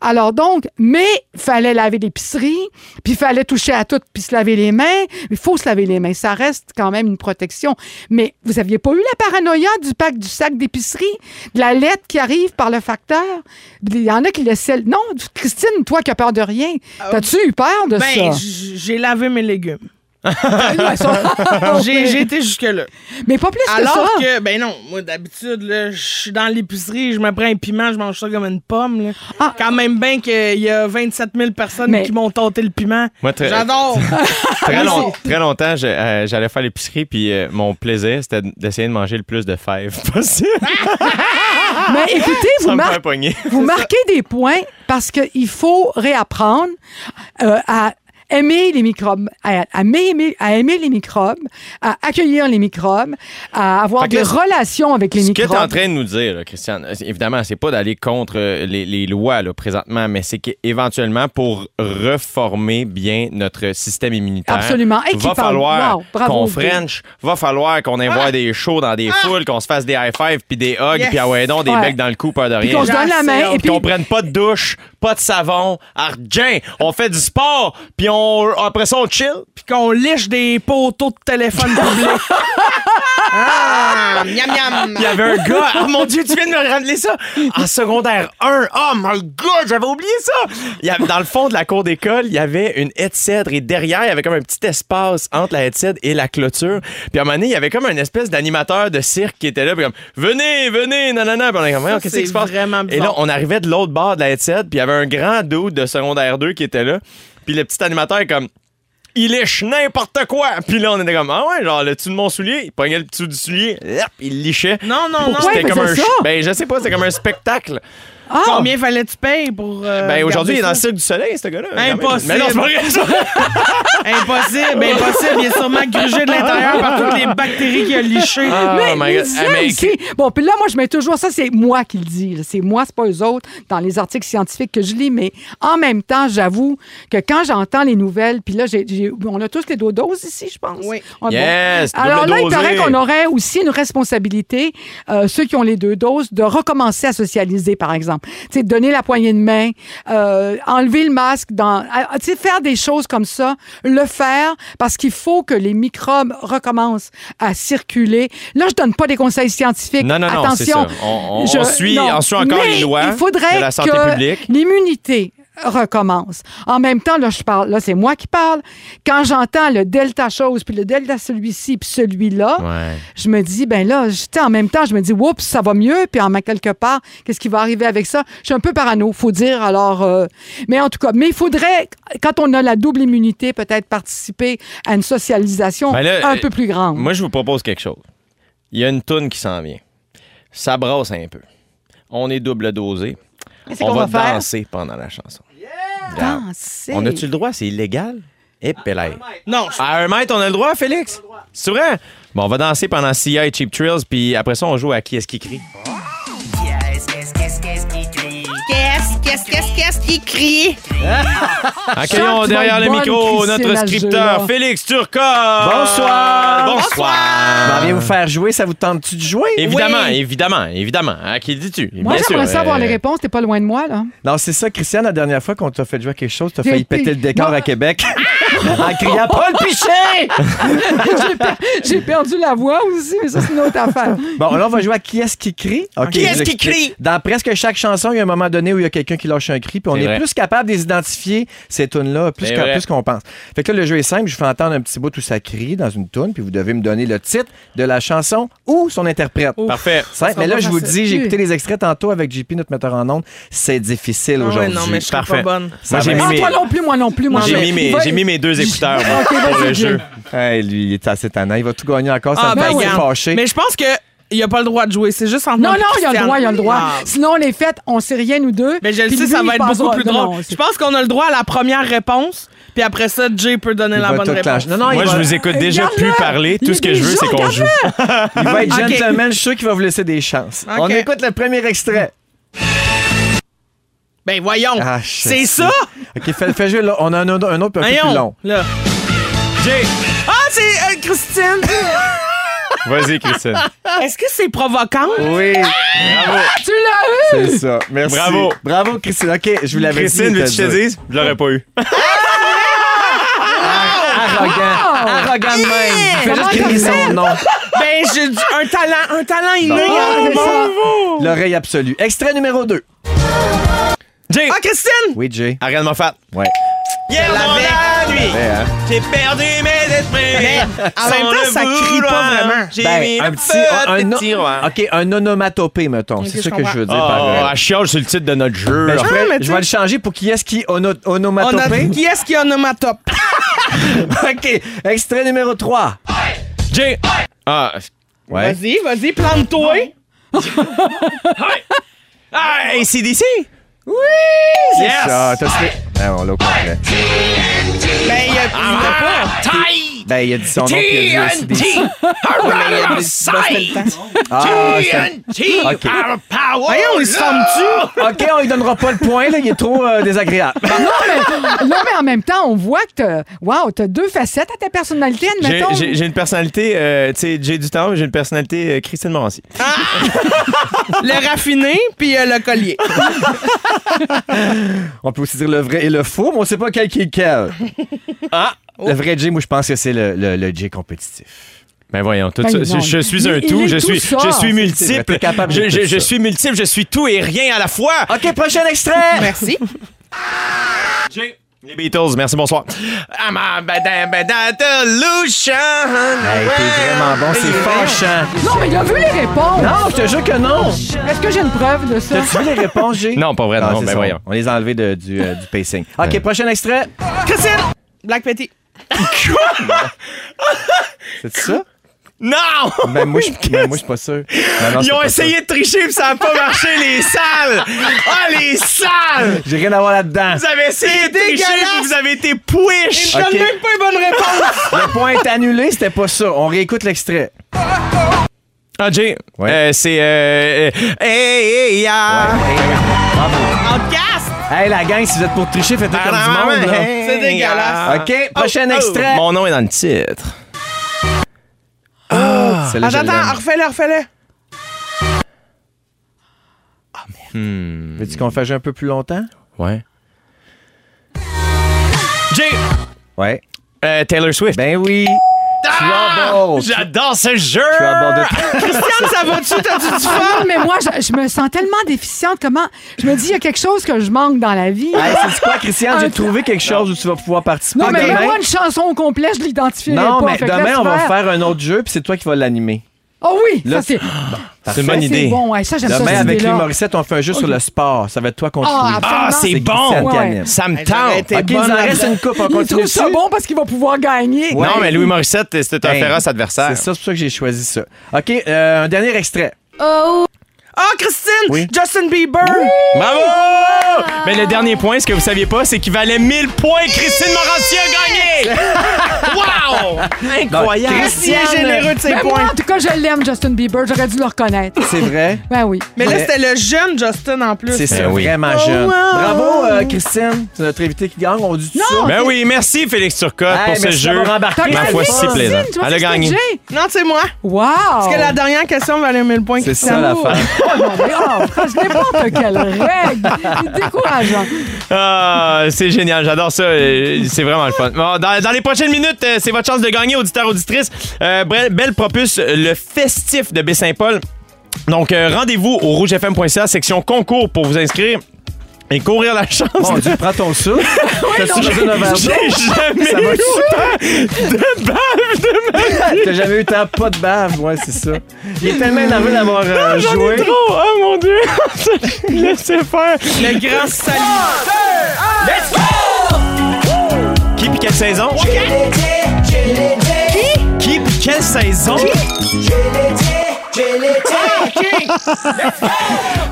Alors, donc, mais il fallait laver l'épicerie, puis il fallait toucher à tout, puis se laver les mains. Il faut se laver les mains. Ça reste quand même une protection. Mais vous aviez pas eu la paranoïa du du sac d'épicerie, de la lettre qui arrive par le facteur? Il y en a qui laissaient. Non, Christine, toi qui as peur de rien, t'as-tu eu peur de Ben, ça? j'ai lavé mes légumes. Ça- J'ai j'ai été jusque-là. Mais pas plus que Alors ça. que, ben non, moi d'habitude, là, je suis dans l'épicerie, je me prends un piment, je mange ça comme une pomme. Là. Ah. Quand même bien qu'il y a 27 000 personnes Mais- qui m'ont tâté le piment. Moi, très- J'adore. Très, Ah, long- très longtemps, je- euh, j'allais faire l'épicerie, puis euh, mon plaisir, c'était d'essayer de manger le plus de fèves possible. Mais écoutez, vous, Ça me mar- fait pogner. vous marquez des points parce qu'il faut réapprendre euh, à aimer les microbes, à, à aimer, à aimer les microbes, à accueillir les microbes, à avoir des là, relations avec les Ce que tu es en microbes. train de nous dire, là, Christiane, évidemment, c'est pas d'aller contre euh, les, les lois là, présentement, mais c'est qu'éventuellement, pour reformer bien notre système immunitaire, Absolument. Et va falloir Wow, bravo, qu'on. French, va falloir qu'on ait voir des shows dans des foules, qu'on se fasse des high-fives, puis des hugs, Yes. puis ah ouais, donc, des Ouais. becs dans le cou, peur de rien. qu'on se donne la main et puis qu'on prenne pas de douche, pas de savon, argent, on fait du sport, puis on après ça on chill. Puis qu'on liche des poteaux de téléphone public. ah, miam miam. Il y avait un gars, oh mon dieu, tu viens de me rappeler ça, en secondaire 1. Oh my god, j'avais oublié ça. Il y avait, dans le fond de la cour d'école, il y avait une haie de cèdre et derrière, il y avait comme un petit espace entre la haie de cèdre et la clôture. Puis à un moment donné, il y avait comme une espèce d'animateur de cirque qui était là, puis comme venez, venez, nanana. Puis on est comme, Voyons, qu'est-ce qui se passe? vraiment Et là, on arrivait de l'autre bord de la haie de cèdre, puis il y avait un grand dude de secondaire 2 qui était là. Puis le petit animateur est comme il lèche n'importe quoi. Puis là, on était comme, ah ouais, genre, le dessus de mon soulier, il pognait le dessous du soulier, hop, il lichait. Non, non, non. C'était comme un. Ben, je sais pas, c'était comme un spectacle. Ah! Combien fallait-tu payer pour. euh, Ben, aujourd'hui, il est dans le garder ça? Cirque du Soleil, ce gars-là. quand même. Impossible. Mais non, c'est pas vrai, ça. Impossible, impossible. Il est sûrement grugé de l'intérieur par toutes les bactéries qu'il a lichées. Oh Mais, my mais God. disons Ah, mais- aussi- Bon, puis là, moi, je mets toujours ça, c'est moi qui le dis. là. C'est moi, c'est pas eux autres, dans les articles scientifiques que je lis. Mais en même temps, j'avoue que quand j'entends les nouvelles, puis là, j'ai- j'ai- on a tous les doses ici, je pense. Oui. Ah, bon. Yes, double Alors là, il dosé. paraît qu'on aurait aussi une responsabilité, euh, ceux qui ont les deux doses, de recommencer à socialiser, par exemple. Tu sais, donner la poignée de main, euh, enlever le masque, dans, à- tu sais, faire des choses comme ça, le faire parce qu'il faut que les microbes recommencent à circuler. Là, je donne pas des conseils scientifiques. Non, non, non, Attention. On- on- Je- on suit- non. on suit encore les lois il faudrait de la santé que publique. L'immunité recommence. En même temps, là, je parle, là, c'est moi qui parle. Quand j'entends le delta chose, puis le delta celui-ci, puis celui-là, Ouais. je me dis, ben là, je- tu sais, en même temps, je me dis, oups, ça va mieux, puis en quelque part, qu'est-ce qui va arriver avec ça? Je suis un peu parano, faut dire. Alors, euh, mais en tout cas, mais il faudrait, quand on a la double immunité, peut-être participer à une socialisation Ben là, un euh, peu plus grande. Moi, je vous propose quelque chose. Il y a une toune qui s'en vient. Ça brasse un peu. On est double dosé. Qu'est-ce On qu'on va, va faire? danser pendant la chanson. Danser? On a-tu le droit? C'est illégal? Et pelay. Non, À un mètre, on a le droit, Félix? C'est vrai? Bon, on va danser pendant Sia et Cheap Thrills, puis après ça, on joue à Qui est-ce qui crie? Qu'est-ce, qu'est-ce, qu'est-ce, qu'est-ce qui crie? Qu'est-ce, qu'est-ce, qu'est-ce, qu'est-ce qui crie? Accueillons derrière le micro notre scripteur. Félix Turcotte. Bonsoir. Bonsoir. Viens vous faire jouer. Ça vous tente-tu de jouer? Évidemment, Oui. évidemment, évidemment. À qui dis-tu? Moi, Bien j'aimerais savoir euh, les réponses. T'es pas loin de moi, là. Non, c'est ça, Christiane, la dernière fois qu'on t'a fait jouer à quelque chose, t'as failli été- péter le décor à Québec en criant Paul Pichet! J'ai per- J'ai perdu la voix aussi, mais ça, c'est une autre affaire. Bon, là, on va jouer à Qui est-ce qui crie? OK, Qui est-ce qui crie? Dans presque chaque chanson, il y a un moment donné où il y a quelqu'un qui lâche un cri, puis on est plus capable de les identifier, ces tunes-là, plus qu'on pense. Fait que là, le jeu est simple. Je vous fais entendre un petit bout où ça crie dans une tune, puis vous devez me donner le titre de la chanson ou son interprète. Parfait. Simple. Mais là, je vous dis, j'ai écouté les extraits tantôt avec JP, notre metteur en ondes. C'est difficile Ah aujourd'hui. non, mais je Parfait. pas bonne. Moi, j'ai mis Ah, mes, toi non plus, moi non plus. Moi, j'ai mis mes, mis mes deux écouteurs moi, Ok, pour le jeu. Hey, lui, il est assez tannant. Il va tout gagner encore. Ça Ah, ben, fâché. Mais je pense que il a pas le droit de jouer. C'est juste en Non, non, il y a le droit, il y a le droit. Ah. Sinon, on est fait, on sait rien, nous deux. Mais je le sais, lui, ça va être beaucoup plus drôle. non, Je pense qu'on a le droit à la première réponse, puis après ça, Jay peut donner Il la bonne réponse. Non, non, Moi, je vous écoute déjà plus parler. Tout ce que je veux, c'est qu'on joue. il va être gentleman. Je suis sûr qu'il va vous laisser des chances. On écoute le premier extrait. Ben voyons. Ah, je c'est ça? OK, fais, fais jouer là. On a un, autre- un autre un peu plus long. Là. Jay, Ah, c'est euh, Christine. vas-y, Christine. Est-ce que c'est provoquant? Oui, Bravo. Tu l'as eu? c'est ça. Merci. Bravo. Bravo, Christine. OK, je vous l'avais dit. Christine, veux-tu que je te dire. dise? Je l'aurais pas eu. Arrogant. Arrogant de même. Fais juste crier son nom. Ben, j'ai du- un talent, un talent inné. Ah, hein. ça. L'oreille absolue. Extrait numéro 2. Jay, Ah, Christine! Oui, Jay. Ariane Moffat. Ouais. Hier dans la nuit, hein? j'ai perdu mes esprits. Mais, en même temps, ça crie pas vraiment. J'ai Ben, mis un petit, feu un. OK, un onomatopée, mettons. C'est ça que je veux dire Oh, par euh, elle chiale sur le titre de notre jeu. ben, je, là. pourrais- mais je tu vais le changer pour qui est-ce qui ono- On a- onomatopée. Qui est-ce qui a onomatop? OK. Extrait numéro 3. Jay. Ah, Ouais. Vas-y, vas-y, plante-toi. ah ACDC. C'est Yes. ça. T'as su- Ah, on l'a complet. Ben, il y a, il y a pas. Ben, il a dit son nom puis il a dit aussi des- TNT. Ah, TNT. Ok. Power. Il se forme-tu? OK, on lui donnera pas le point, là. Il est trop euh, désagréable. Non mais, non, mais en même temps, on voit que t'as wow, t'as deux facettes à ta personnalité, J'ai- admettons. J'ai j'ai une personnalité, euh, tu sais, Jay du temps, j'ai une personnalité euh, Christine Morancy. Le raffiné, puis euh, le collier. On peut aussi dire le vrai et le faux, mais on sait pas quel qui est lequel. Ah. Le vrai Jay, moi, je pense que c'est le, le, le Jay compétitif. Ben voyons, tout Ben ça, je, je suis un il tout, je tout suis, ça. je suis C'est vrai, multiple, capable je, suis multiple, je suis tout et rien à la fois. OK, prochain extrait! Merci. Jay, Les Beatles, merci, bonsoir. I'm a bada bada delusion. Hey, t'es vraiment bon, c'est fâchant. Non, mais il a vu les réponses. Non, je te jure que non. Est-ce que j'ai une preuve de ça? T'as-tu vu les réponses, Jay? Non, pas vrai, non, c'est ben ça. voyons. On les a enlevés de- du, euh, du pacing. OK, prochain extrait. Christine! Black C'est ça? Non! Ben moi, je ben, moi, je suis pas sûr. Non, non, Ils ont essayé de tricher puis ça a pas marché, les salles! Ah, les salles! ça. J'ai rien à voir là-dedans. Vous avez essayé de tricher puis vous avez été Je push! donne Ok. même pas une bonne réponse. Le point est annulé, c'était pas ça. On réécoute l'extrait. Ah, Jay, Ouais. euh, c'est... Euh, euh, hey, hey, ya! Outcast. Hey, la gang, si vous êtes pour tricher, faites-le comme du monde. là. C'est dégueulasse. OK, prochain Oh, oh, extrait. Mon nom est dans le titre. Celle-là, je Attends, l'aime. attends, refais-le, refais-le. Veux-tu qu'on fasse un peu plus longtemps? Ouais. Jay, Ouais. euh, Taylor Swift. Ben oui. Ah! Trouble. J'adore ce jeu! Trouble de- Christiane, ça va-tu? T'as-tu du fun? Non, mais moi, je, je me sens tellement déficiente. Comment? Je me dis, il y a quelque chose que je manque dans la vie. Hey, c'est quoi, Christiane? J'ai trouvé quelque chose où tu vas pouvoir participer. non, mais demain. moi, une chanson au complet, je l'identifierai Non, pas. mais Fait que demain, on va faire. faire un autre jeu, puis c'est toi qui vas l'animer. Oh oui, Là, ça c'est. C'est une bonne idée. C'est bon, ouais, ça j'aime ça. Demain, cette avec les idée-là. Morissette, on fait un jeu sur le sport. Ça va être toi contre Ah, lui. Ah, absolument. c'est C'est bon! Ouais. Ça me j'aurais tente! été OK, il nous bonne en reste là-dedans. une coupe. On Il continue trouve ça dessus? bon parce qu'il va pouvoir gagner. Ouais. Non, mais Louis Morissette, c'était un féroce adversaire. C'est ça, c'est pour ça que j'ai choisi ça. OK, euh, un dernier extrait. Ah, Christine! Oui. Justin Bieber! Bravo! Mais le dernier point, ce que vous saviez pas, c'est qu'il valait 1000 points. Christine Morancy a gagné! wow! Incroyable! Christy est généreux de ses Ben, moi, points. en tout cas, je l'aime, Justin Bieber. J'aurais dû le reconnaître. C'est vrai? Ben oui. Mais là, c'était le jeune Justin en plus. C'est ça, Ben oui. vraiment Oh, jeune. wow. Bravo, euh, Christine. C'est notre invité qui gagne. On dit tout ça. Ben oui, merci Félix Turcotte Hey, pour ce jeu. Ma gagné, foi, si Christine, plaisant. Elle a gagné. Non, c'est moi. Wow! Parce que la dernière question valait 1000 points. C'est ça l'affaire. Oh n'importe quelle règle. C'est décourageant. Ah, c'est génial, j'adore ça. C'est vraiment le fun. Bon, dans, les prochaines minutes, euh, c'est votre chance de gagner, auditeur, auditrice. Euh, Belle propulse le festif de Baie-Saint-Paul. Donc, euh, rendez-vous au rougefm.ca, section concours pour vous inscrire et courir la chance. Mon Dieu, prends ton souffle. Verre d'eau? J'ai jamais Ça va eu autant de bave de ma vie. T'as jamais eu tant pas de bave, ouais, c'est ça. Il est tellement énervé d'avoir euh, J'en joué. ai trop. Oh mon Dieu. Laissez faire. Le grand salut. Qui puis quelle saison? Qui? Qui puis quelle saison?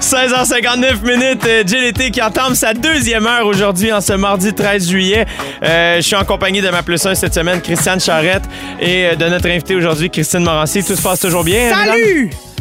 16h59 minutes, euh, Été qui entame sa deuxième heure aujourd'hui en ce mardi 13 juillet. Euh, je suis en compagnie de ma plus 1 cette semaine, Christiane Charrette, et euh, de notre invité aujourd'hui, Christine Morancy. Tout se passe toujours bien? madame?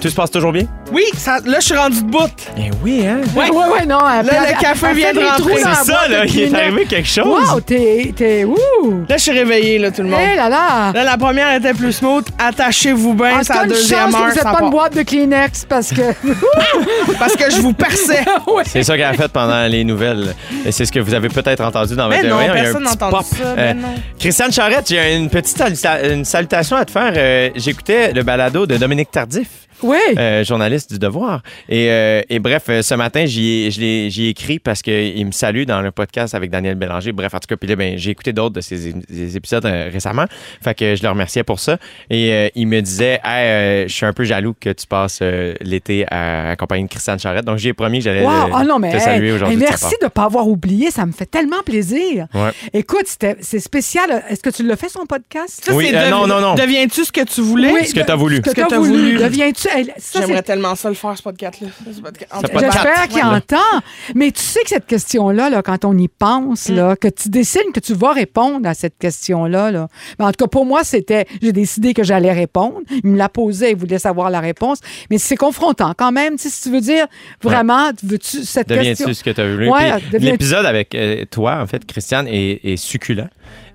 Tout se passe toujours bien? Oui, ça, là, je suis rendu debout. Eh oui, hein? Ouais, ouais, ouais, non. après, le café vient de rentrer. C'est ça, là, de il est arrivé quelque chose. Wow, t'es. T'es. Ouh! Là, je suis réveillé, là, tout le monde. Hé là là! Là, la première était plus smooth. Attachez-vous bien, une deuxième chance que heure. vous n'êtes ça pas une boîte de Kleenex parce que. Parce que je vous perçais. Ouais. C'est ça qu'elle a fait pendant les nouvelles. Et c'est ce que vous avez peut-être entendu dans votre non, voyons, il y a un personne n'a entendu pop. ça. Euh. Christiane Charrette, j'ai une petite saluta- une salutation à te faire. Euh, J'écoutais le balado de Dominique Tardif. Oui! euh, journaliste du Devoir. Et, euh, et bref, euh, ce matin, j'y ai, écrit parce qu'il me salue dans le podcast avec Daniel Bélanger. Bref, en tout cas, puis là, ben, j'ai écouté d'autres de ces épisodes euh, récemment. Fait que je le remerciais pour ça. Et euh, il me disait, Hey, euh, je suis un peu jaloux que tu passes euh, l'été à accompagner de Christiane Charrette. Donc, j'ai promis que j'allais Wow! euh, Ah non, mais te hey, saluer aujourd'hui. hey, merci de ne pas avoir oublié. Ça me fait tellement plaisir. Ouais. Écoute, c'était- c'est spécial. Est-ce que tu l'as fait, son podcast? Ça, Oui, euh, non, non, non. Deviens-tu ce que tu voulais? Ce que t'as voulu. Ce que t'as t'as voulu. voulu. Deviens-tu. J'aimerais tellement ça le faire, ce podcast-là. Podcast- en Ça tout cas, podcast. J'espère qu'il Ouais. entend. Mais tu sais que cette question-là, là, quand on y pense, Mm. là, que tu décides que tu vas répondre à cette question-là. Là. Mais en tout cas, pour moi, c'était. J'ai décidé que j'allais répondre. Il me l'a posé, il voulait savoir la réponse. Mais c'est confrontant quand même. Tu sais, si tu veux dire vraiment, veux-tu cette question? Deviens-tu ce que tu as voulu? Ouais, L'épisode avec euh, toi, en fait, Christiane, est, est succulent.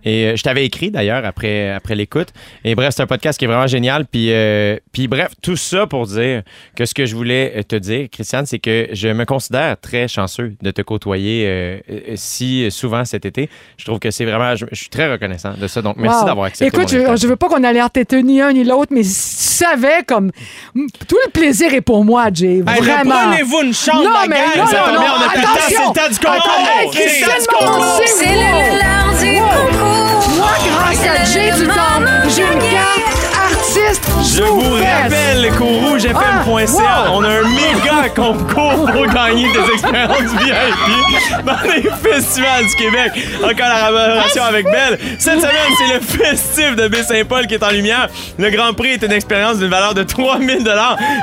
Et euh, je t'avais écrit d'ailleurs après, après l'écoute. Et bref, c'est un podcast qui est vraiment génial. Puis, euh, puis bref, tout ça pour dire que ce que je voulais euh, te dire, Christiane, c'est que je me considère très chanceux de te côtoyer euh, si souvent cet été. Je trouve que c'est vraiment. Je, je suis très reconnaissant de ça. Donc, merci Wow. d'avoir accepté. Écoute, mon je, je veux pas qu'on alerte têteux ni un ni l'autre, mais si tu savais comme. Tout le plaisir est pour moi, Jay. Hey, Vraiment. Prenez-vous une chambre, Non, la mais gang. non, Ça non, tombe non, bien, on a plus le temps, c'est attention. le temps du concours. C'est le temps du C'est wow. du concours. Moi, grâce à Jay du Temple, j'ai une carte Je vous rappelle qu'au Rouge rougefm.ca. On a un méga concours pour gagner des expériences VIP dans les festivals du Québec. En collaboration avec Belle. Cette semaine, c'est le festif de Baie-Saint-Paul qui est en lumière. Le Grand Prix est une expérience d'une valeur de 3000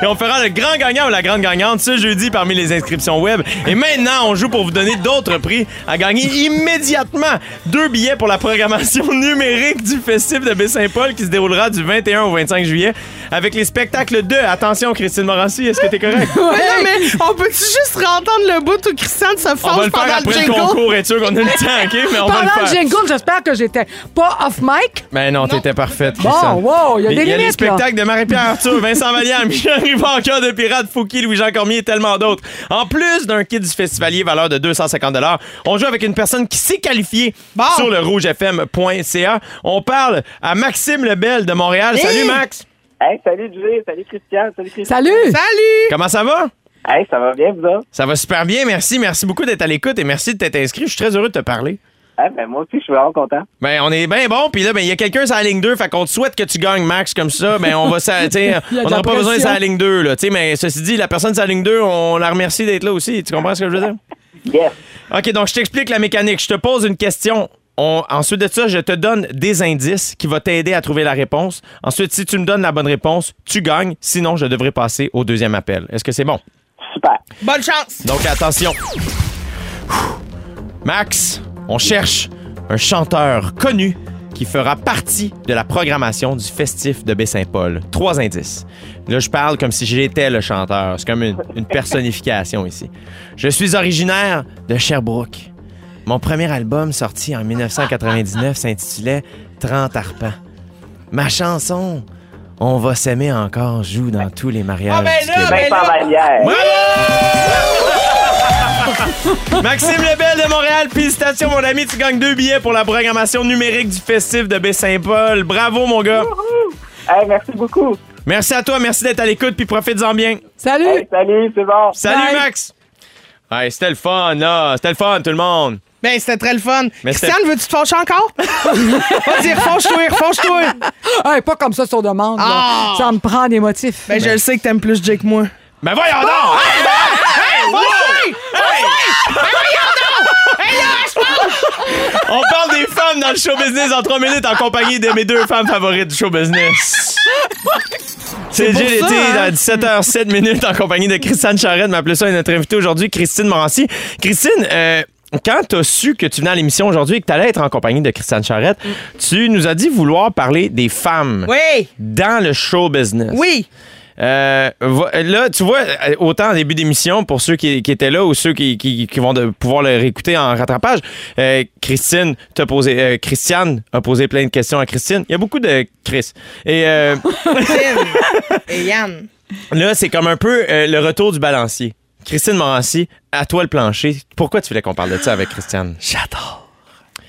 et on fera le grand gagnant ou la grande gagnante ce jeudi parmi les inscriptions web. Et maintenant, on joue pour vous donner d'autres prix à gagner immédiatement. Deux billets pour la programmation numérique du festif de Baie-Saint-Paul qui se déroulera du 21 au 25 juillet avec les spectacles de. Attention, Christine Morancy, est-ce que t'es correct? Ouais, non, mais on peut-tu juste entendre le bout où Christian se On va fâche le pendant faire le après le jingle? concours, et sûr qu'on a le temps, OK? Mais on va Pendant le le faire. jingle, j'espère que j'étais pas off mic. Ben non, t'étais parfaite. Bon, Christiane. wow, il y a des Il y a les limites, là. spectacles de Marie-Pierre Arthur, Vincent Vallière, Michel Rivanca de Pirate, Fouki, Louis-Jean Cormier et tellement d'autres. En plus d'un kit du festivalier valeur de 250 on joue avec une personne qui s'est qualifiée Bon. sur le rougefm.ca. On parle à Maxime Lebel de Montréal. Salut Max! Hey, salut Jay, salut Christian, salut Christian. Salut! Salut! Comment ça va? Hey, ça va bien, vous autres? Ça va super bien, merci. Merci beaucoup d'être à l'écoute et merci de t'être inscrit. Je suis très heureux de te parler. Ah, ben moi aussi, je suis vraiment content. Ben, on est bien bon, puis là, ben, il y a quelqu'un sur la ligne 2, fait qu'on te souhaite que tu gagnes, Max, comme ça. Ben, on va, ça, on n'aura pas besoin de sa ligne 2, là, tu sais, mais ceci dit, la personne sur la ligne 2, on la remercie d'être là aussi. Tu comprends ce que je veux dire? Yes. OK, donc je t'explique la mécanique. Je te pose une question. On- ensuite de ça, je te donne des indices qui vont t'aider à trouver la réponse. Ensuite, si tu me donnes la bonne réponse, tu gagnes. Sinon, je devrais passer au deuxième appel. Est-ce que c'est bon? Super. Bonne chance! Donc attention. Max, on cherche un chanteur connu qui fera partie de la programmation du festif de Baie-Saint-Paul. Trois indices. Là, je parle comme si j'étais le chanteur. C'est comme une, une personnification ici. Je suis originaire de Sherbrooke. Mon premier album sorti en 1999 s'intitulait 30 arpents. Ma chanson On va s'aimer encore joue dans tous les mariages Ah, ben du là, Québec. ben. Maxime Lebel de Montréal, félicitations mon ami, tu gagnes deux billets pour la programmation numérique du festif de Baie-Saint-Paul. Bravo mon gars. Hey, merci beaucoup. Merci à toi, merci d'être à l'écoute puis profites-en bien. Salut! Hey, salut, c'est bon. Salut Bye. Max. Ouais, c'était le fun là, c'était le fun tout le monde. Ben, c'était très le fun. Mais Christian, c'était- veux-tu te fâcher encore? Vas-y, refonche-toi, refonche-toi. Hey, pas comme ça sur demande. là. Ah! Ça me prend des motifs. Ben, je le sais que t'aimes plus Jake que moi. Ben voyons donc. Hey! On parle des femmes dans le show business en trois minutes en compagnie de mes deux femmes favorites du show business. C'est pour Gilles ça, Été hein? à 17h07 minutes en compagnie de Christiane Charette, m'appelait ça et notre invitée aujourd'hui, Christine Morancy. Christine, euh, quand tu as su que tu venais à l'émission aujourd'hui et que tu allais être en compagnie de Christiane Charette, tu nous as dit vouloir parler des femmes Oui, dans le show business. oui. Euh, là, tu vois, euh, autant en début d'émission, pour ceux qui, qui étaient là ou ceux qui, qui- qui vont de- pouvoir le réécouter en rattrapage, euh, Christine t'a posé, euh, Christiane a posé plein de questions à Christine. Il y a beaucoup de Chris. Et et Yann. là, c'est comme un peu le retour du balancier. Christine Morancy, à toi le plancher. Pourquoi tu voulais qu'on parle de ça avec Christiane? J'adore.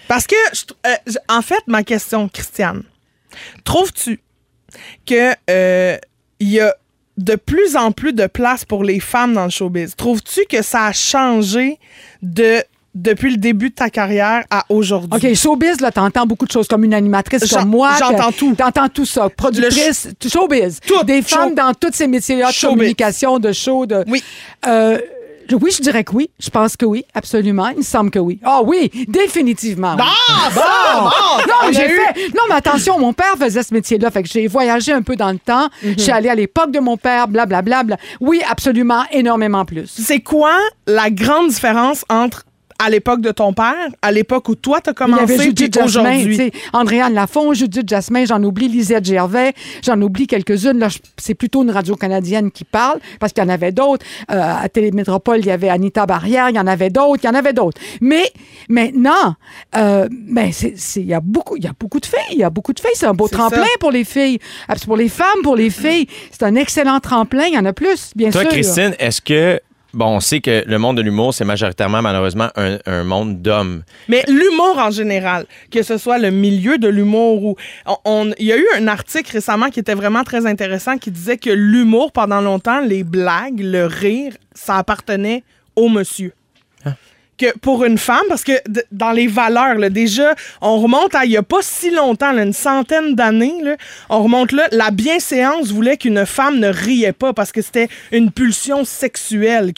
Parce que, je euh, en fait, ma question, Christiane, trouves-tu que euh, il y a de plus en plus de place pour les femmes dans le showbiz? Trouves-tu que ça a changé de depuis le début de ta carrière à aujourd'hui? OK, showbiz, là, t'entends beaucoup de choses comme une animatrice J'en- comme moi. que- j'entends tout. T'entends tout ça. Productrice, showbiz. Tout. Des femmes Show- dans tous ces métiers-là de Showbiz. communication, de show, de... Oui. Euh, je- oui, je dirais que oui. Je pense que oui, absolument. Il me semble que oui. Ah oui, définitivement. oui. Ah, ça, bon! Non, On mais a j'ai eu- fait. Non, mais attention, mon père faisait ce métier-là. Fait que j'ai voyagé un peu dans le temps. Mhm. Je suis allée à l'époque de mon père, blablabla. Bla, bla. Oui, absolument, énormément plus. C'est quoi la grande différence entre à l'époque de ton père, à l'époque où toi t'as Il y avait commencé, puis Judith Jasmin, tu aujourd'hui? sais, Andréane Lafont, Judith Jasmin, j'en oublie Lisette Gervais, j'en oublie quelques-unes. Là, c'est plutôt une radio canadienne qui parle, parce qu'il y en avait d'autres. Euh, à Télémétropole, il y avait Anita Barrière, il y en avait d'autres, il y en avait d'autres. Mais maintenant, euh, ben, c'est, il y a beaucoup, il y a beaucoup de filles, il y a beaucoup de filles. C'est un beau tremplin ça. pour les filles, pour les femmes, pour les filles. C'est un excellent tremplin. Il y en a plus, bien Toi, sûr. Christine, est-ce que. Bon, on sait que le monde de l'humour, c'est majoritairement, malheureusement, un, un monde d'hommes. Mais l'humour en général, que ce soit le milieu de l'humour ou il y a eu un article récemment qui était vraiment très intéressant qui disait que l'humour pendant longtemps, les blagues, le rire, ça appartenait au monsieur. Pour une femme, parce que dans les valeurs, là, déjà, on remonte à il y a pas si longtemps, une centaine d'années, on remonte là, la bienséance voulait qu'une femme ne riait pas parce que c'était une pulsion sexuelle,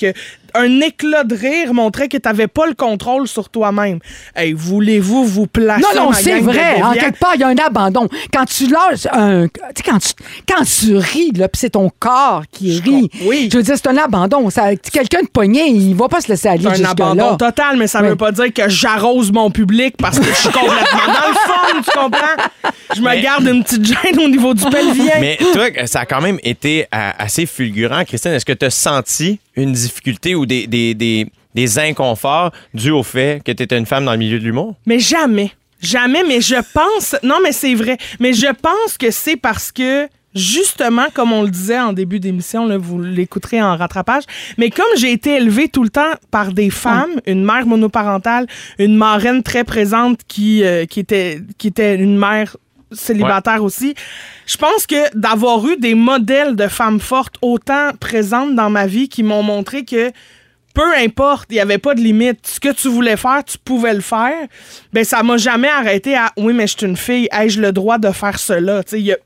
un éclat de rire montrait que tu n'avais pas le contrôle sur toi-même. Hey, voulez-vous vous placer Non, non, c'est vrai. En quelque part, il y a un abandon. Quand tu lâches un. Tu sais, quand tu, quand tu ris, là, puis c'est ton corps qui rit. oui. Je veux dire, c'est un abandon. Ça- Quelqu'un de pogné, il va pas se laisser aller C'est un abandon total, mais ça Oui. veut pas dire que j'arrose mon public parce que je suis complètement dans le fond, tu comprends? Je me garde une petite gêne au niveau du pelvien. Mais toi, ça a quand même été assez fulgurant, Christine. Est-ce que tu as senti une difficulté ou des, des, des, des inconforts dus au fait que tu étais une femme dans le milieu de l'humour? Mais jamais. Jamais, mais je pense. Non, mais c'est vrai. Mais je pense que c'est parce que. Justement, comme on le disait en début d'émission, là, vous l'écouterez en rattrapage, mais comme j'ai été élevée tout le temps par des femmes, une mère monoparentale, une marraine très présente qui, euh, qui, était, qui était une mère célibataire aussi, je pense que d'avoir eu des modèles de femmes fortes autant présentes dans ma vie qui m'ont montré que peu importe, il n'y avait pas de limite. Ce que tu voulais faire, tu pouvais le faire. Ben, ça m'a jamais arrêté à oui, mais je suis une fille, ai-je le droit de faire cela? Il y a,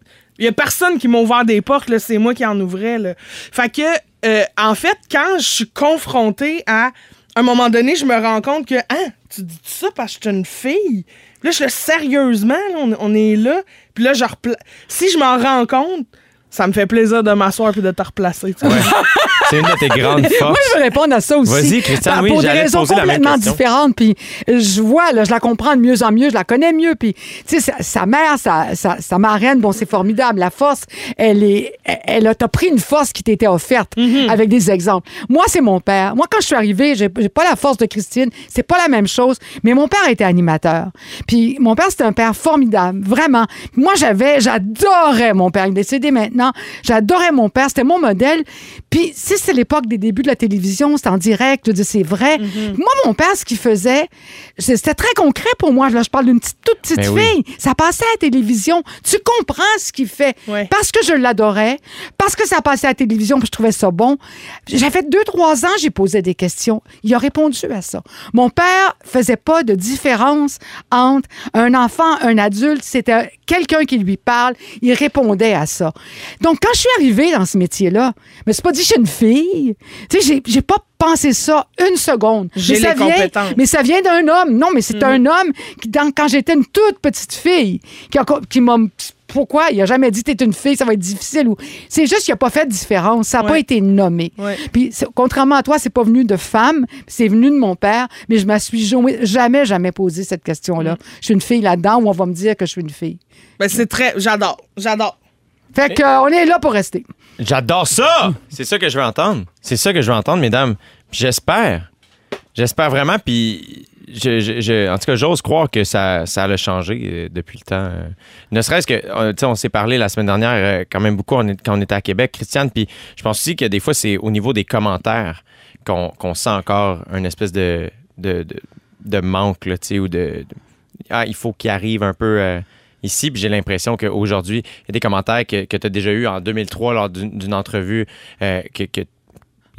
a personne qui m'a ouvert des portes, c'est moi qui en ouvrais. Là. Fait que, euh, en fait, quand je suis confrontée à. À un moment donné, je me rends compte que, hein, tu dis ça parce que je suis une fille? Là, je suis sérieusement, là, on, on est là. Puis là, je repla- si je m'en rends compte, ça me fait plaisir de m'asseoir puis de te replacer. tu sais. C'est une de tes grandes Moi, forces. je veux répondre à ça aussi. Vas-y, Christiane, Par- oui, Pour des raisons poser complètement différentes. Puis je vois, là, je la comprends de mieux en mieux, je la connais mieux. Puis, tu sais, sa, sa mère, sa, sa, sa marraine, bon, c'est formidable. La force, elle est, elle, elle a t'as pris une force qui t'était offerte Mm-hmm. avec des exemples. Moi, c'est mon père. Moi, quand je suis arrivée, j'ai j'ai pas la force de Christine. C'est pas la même chose. Mais mon père était animateur. Puis mon père, c'était un père formidable, vraiment. Moi, j'avais, j'adorais mon père. Il est décédé maintenant. J'adorais mon père. C'était mon modèle. Puis, si c'est l'époque des débuts de la télévision, c'était en direct, c'est vrai. Moi, mon père, ce qu'il faisait, c'est- c'était très concret pour moi. Là, je parle d'une petite, toute petite Ben oui. fille. Ça passait à la télévision. Tu comprends ce qu'il fait. Ouais. Parce que je l'adorais, parce que ça passait à la télévision, puis je trouvais ça bon. J'avais deux, trois ans, j'ai posé des questions. Il a répondu à ça. Mon père faisait pas de différence entre un enfant, un adulte. C'était quelqu'un qui lui parle. Il répondait à ça. Donc, quand je suis arrivée dans ce métier-là, mais c'est pas dit que je suis une fille. Tu sais, j'ai- pas pensé ça une seconde. J'ai Mais ça vient- compétences. mais ça vient d'un homme. Non, mais c'est un homme qui, dans- quand j'étais une toute petite fille, qui, a- qui m'a. Pourquoi? Il a jamais dit t'es une fille, ça va être difficile. ou C'est juste qu'il n'a pas fait de différence. Ça n'a pas été nommé. Ouais. Puis, contrairement à toi, c'est pas venu de femme, c'est venu de mon père, mais je me suis jamais, jamais, jamais posé cette question-là. Je suis une fille là-dedans où on va me dire que je suis une fille. Ben, c'est très. J'adore. J'adore. Fait que, euh, est là pour rester. J'adore ça! C'est ça que je veux entendre. C'est ça que je veux entendre, mesdames. J'espère. J'espère vraiment. Puis, en tout cas, j'ose croire que ça, ça a changé euh, depuis le temps. Euh, Ne serait-ce que, tu sais, on s'est parlé la semaine dernière quand même beaucoup quand on était à Québec, Christiane. Puis, je pense aussi que des fois, c'est au niveau des commentaires qu'on qu'on sent encore une espèce de, de, de, manque, tu sais, ou de, Ah, il faut qu'il arrive un peu. Ici, puis j'ai l'impression qu'aujourd'hui, il y a des commentaires que, que tu as déjà eu en 2003 lors d'une entrevue euh, que,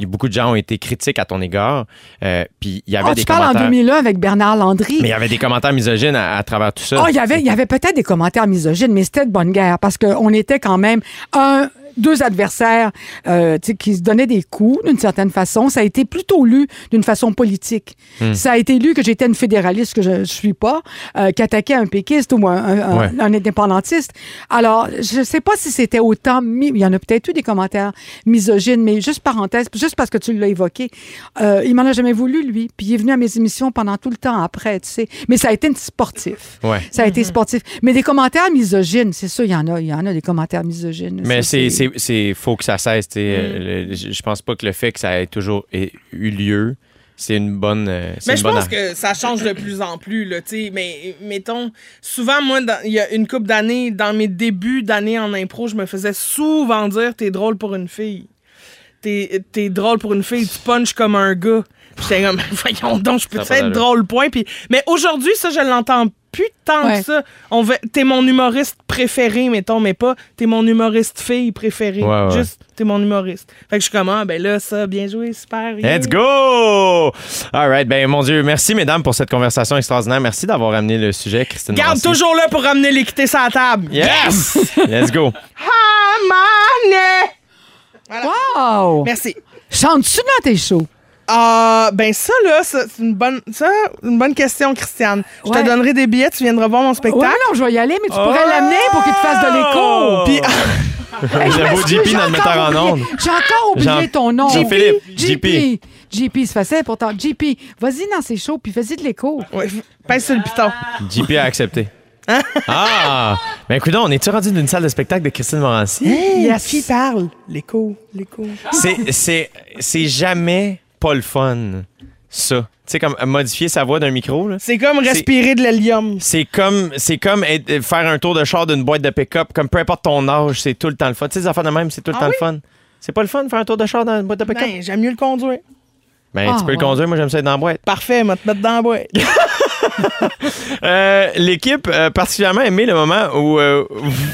beaucoup de gens ont été critiques à ton égard. euh, puis il y avait Ah, des tu parles en commentaires. 2001 avec Bernard Landry. Mais il y avait des commentaires misogynes à, à travers tout ça. Ah, il y avait, il y avait peut-être des commentaires misogynes, mais c'était de bonne guerre parce qu'on était quand même un, deux adversaires euh, tu sais, qui se donnaient des coups d'une certaine façon. Ça a été plutôt lu d'une façon politique. Hmm. Ça a été lu que j'étais une fédéraliste que je ne suis pas, euh, qui attaquait un péquiste ou un, un- un- Ouais. un indépendantiste. Alors, je ne sais pas si c'était autant... Il y en a peut-être eu des commentaires misogynes, mais juste parenthèse, juste parce que tu l'as évoqué, euh, il m'en a jamais voulu, lui. Puis il est venu à mes émissions pendant tout le temps après, tu sais. Mais ça a été sportif. Ouais. Ça a été sportif. Mais des commentaires misogynes, c'est ça, il y en a. Il y en a des commentaires misogynes. Mais c'est c'est faut que ça cesse. sais. Euh, le- Je pense pas que le fait que ça ait toujours eu lieu, c'est une bonne. euh, c'est Mais une je bonne pense que ça change de plus en plus, là. Mais mettons, souvent, moi, il y a une couple d'années, dans mes débuts d'année en impro, je me faisais souvent dire t'es drôle pour une fille. T'es t'es drôle pour une fille, tu punches comme un gars. Puis j'étais comme, voyons donc, je peux Ça être drôle point. Puis, mais aujourd'hui, ça, je l'entends plus tant Ouais. que ça. On veut, t'es mon humoriste préféré, mettons, mais pas t'es mon humoriste fille préférée. Ouais, ouais. Juste, t'es mon humoriste. Fait que je suis comme, ah, ben là, ça, bien joué, super. yeah. Let's go! All right. Ben, mon Dieu, merci, mesdames, pour cette conversation extraordinaire. Merci d'avoir amené le sujet, Christine. Garde Morancy. toujours là pour ramener l'équité sur la table. Yes! Let's go. Ah, Wow! Merci. Chantes-tu dans tes shows? Ah, ben ça, là, c'est une bonne, ça, une bonne question, Christiane. Je Ouais. te donnerai des billets, tu viendras voir mon spectacle. non, je vais y aller, mais tu pourrais Oh! l'amener pour qu'il te fasse de l'écho. Puis, Hey, m'excuse, JP j'ai dans le encore metteur en oublié- ondes. J'ai encore oublié Jean- ton nom. Jean-Philippe. JP. JP, c'est facile pourtant. JP, vas-y dans ses shows puis vas-y de l'écho. ouais, pèse sur le piton. JP a accepté. Ah! Ben, écoute, on est-tu rendu d'une salle de spectacle de Christine Morancy? Yes. Qui parle? L'écho, l'écho. C'est jamais pas le fun, ça. Tu sais, comme modifier sa voix d'un micro, là. C'est comme respirer de l'hélium. C'est comme, c'est comme être- faire un tour de char d'une boîte de pick-up, comme peu importe ton âge, c'est tout le temps le fun. Tu sais, les enfants de même, c'est tout le Ah temps oui? le fun. C'est pas le fun de faire un tour de char dans une boîte de pick-up? Ben, j'aime mieux le conduire. Ben, Ah, tu peux le conduire, moi j'aime ça être dans la boîte. Parfait, m'a te mettre dans la boîte. Euh, L'équipe a particulièrement aimé le moment où euh,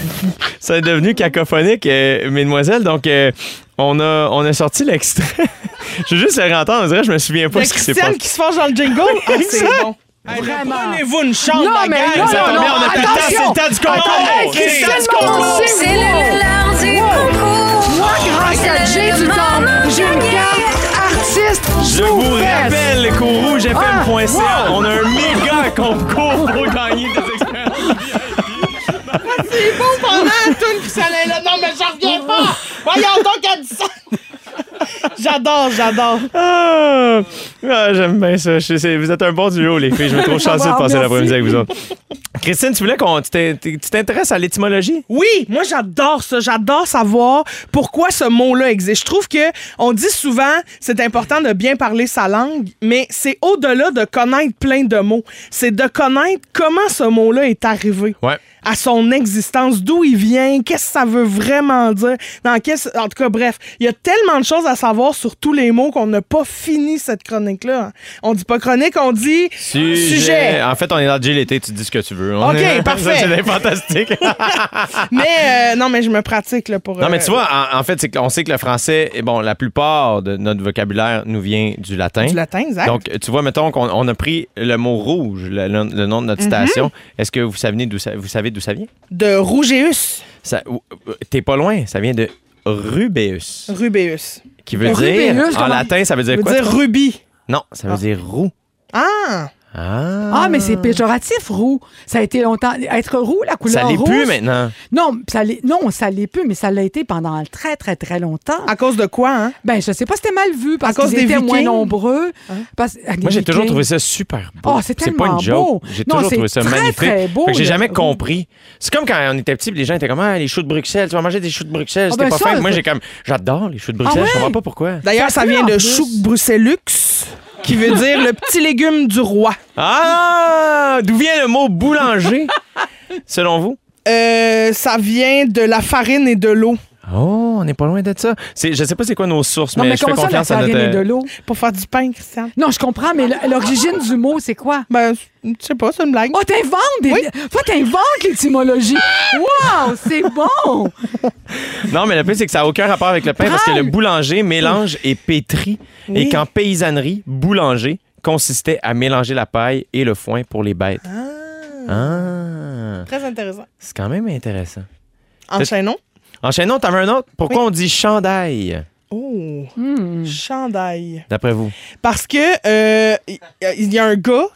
ça est devenu cacophonique, euh, mesdemoiselles. Donc, euh, on, a, on a sorti l'extrait. je veux juste le réentendre, on dirait que je me souviens pas ce qui s'est passé. qui se fâche dans le jingle? Ah, c'est bon. Vraiment. Prenez-vous une chambre, Non, la mais gang. non, non, bien, on a plus le temps, c'est le temps du concours! Hey, C'est le temps du concours! C'est le l'heure du concours. Moi, grâce à C'est Jay le du Temple, j'ai une carte artiste Je vous rappelle qu'au rougefm.ca, Ah, wow. on a un méga concours pour gagner des expériences. C'est bon pendant la tune puis ça allait là. Non, mais j'en reviens pas. Voyons donc qu'elle dit ça. J'adore, j'adore. Ah, Ah, j'aime bien ça. Je sais, vous êtes un bon duo, les filles. Je me trouve chanceux de passer merci. l'après-midi avec vous autres. Christine, tu voulais qu'on tu t'intéresses à l'étymologie? Oui, moi j'adore ça. J'adore savoir pourquoi ce mot-là existe. Je trouve que on dit souvent c'est important de bien parler sa langue, mais c'est au-delà de connaître plein de mots. C'est de connaître comment ce mot-là est arrivé. Ouais. À son existence, d'où il vient, qu'est-ce que ça veut vraiment dire. Dans quel... En tout cas, bref, il y a tellement de choses à savoir sur tous les mots qu'on n'a pas fini cette chronique-là. On dit pas chronique, on dit sujet. En fait, on est dans le l'été, tu dis ce que tu veux. On OK, est- parfait. C'est fantastique. Mais euh, non, mais je me pratique là, pour. non, mais euh, tu vois, en, en fait, qu'on sait que le français, et bon, la plupart de notre vocabulaire nous vient du latin. du latin, exact. Donc, tu vois, mettons qu'on on a pris le mot rouge, le, le- le nom de Mhm. notre station. Est-ce que vous savez d'où ça, vous savez d'où ça vient? de Rougeus. Ça- euh, T'es pas loin, ça vient de rubéus, Rubéus. qui veut Rubéus, dire, en comment- latin, ça veut dire Ça veut quoi? dire rubis. Non, ça veut dire roux. Ah! Ah! Ah, mais c'est péjoratif, roux. Ça a été longtemps. Être roux, la couleur Ça l'est rouge. plus maintenant. Non, ça l'est, non, ça l'est plus, mais ça l'a été pendant très, très, très longtemps. À cause de quoi, hein? Ben, je sais pas, c'était mal vu parce À cause qu'ils des étaient moins nombreux. Parce- ah, des Moi, j'ai toujours Vikings. trouvé ça super beau. Oh, c'est pas tellement une joke. beau. J'ai Non, toujours c'est trouvé ça très, magnifique. très beau, Fait que j'ai jamais roux. compris. C'est comme quand on était petit, les gens étaient comme ah, les choux de Bruxelles, tu vas manger des choux de Bruxelles, Ah, c'était ben pas ça, fin. Moi, j'ai comme j'adore les choux de Bruxelles, Ah je comprends ouais? pas pourquoi. D'ailleurs, ça Ça vient de chouk bruxellux, qui veut dire le petit légume du roi. Ah, d'où vient le mot boulanger? Selon vous? Euh, ça vient de la farine et de l'eau Oh, on n'est pas loin de ça. C'est, je sais pas c'est quoi nos sources, Non, mais, mais je fais comment ça, la confiance à notre. et de l'eau? pour faire du pain, Christian. Non, je comprends, mais l'origine du mot, c'est quoi? Ben, je sais pas, c'est une blague. Oh, t'inventes des... Oui. Toi, t'inventes l'étymologie. Wow, c'est bon! Non, mais le plus, c'est que ça n'a aucun rapport avec le pain parce que le boulanger mélange et pétrit. Oui. Et qu'en paysannerie, boulanger consistait à mélanger la paille et le foin pour les bêtes. Ah. Très intéressant. C'est quand même intéressant. Enchaînons. Enchaînons, t'en veux un autre? Pourquoi on dit chandail, Oh, Hmm. chandail. d'après vous? Parce que euh, il il y a un gars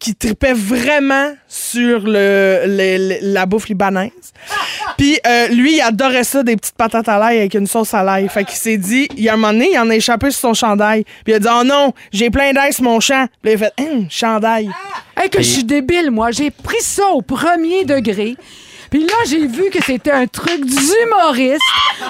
qui tripait vraiment sur le, le- le- la bouffe libanaise. Puis euh, lui, il adorait ça, des petites patates à l'ail avec une sauce à l'ail. Fait qu'il s'est dit, il y a un moment donné, il en a échappé sur son chandail. Puis il a dit, oh non, j'ai plein d'ail sur mon champ. Puis là, il a fait, hum, chandail. Hey, que je suis débile, moi. J'ai pris ça au premier degré. Puis là, j'ai vu que c'était un truc d'humoriste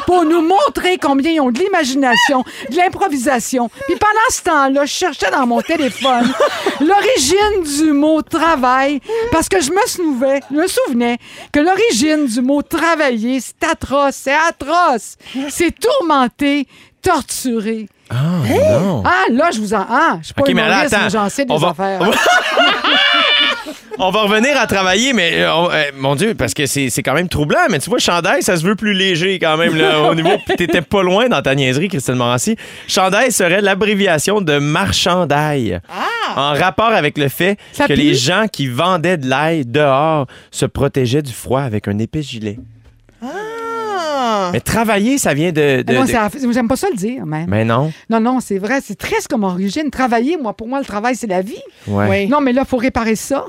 pour nous montrer combien ils ont de l'imagination, de l'improvisation. Puis pendant ce temps-là, je cherchais dans mon téléphone l'origine du mot travail parce que je me souvenais, je me souvenais que l'origine du mot travailler, c'est atroce, c'est atroce. C'est tourmenté, torturé. Non. Ah, là, je vous en. Ah, je suis pas OK, mais là, humoriste, attends. mais j'en sais des On va- affaires. on va- revenir à travailler, mais euh, on- euh, mon Dieu, parce que c'est quand même troublant. Mais tu vois, chandail, ça se veut plus léger quand même là, au niveau. T'étais pas loin dans ta niaiserie, Christine Morancy. Chandail serait l'abréviation de marchandail, en rapport avec le fait Ça que les gens qui vendaient de l'ail dehors se protégeaient du froid avec un épais gilet. Ah. Mais travailler, ça vient de. de- Ah j'aime pas ça le dire, même. Mais non. Non, non, c'est vrai. C'est triste comme origine. Travailler, moi, pour moi, le travail, c'est la vie. Ouais. Oui. Non, mais là, il faut réparer ça.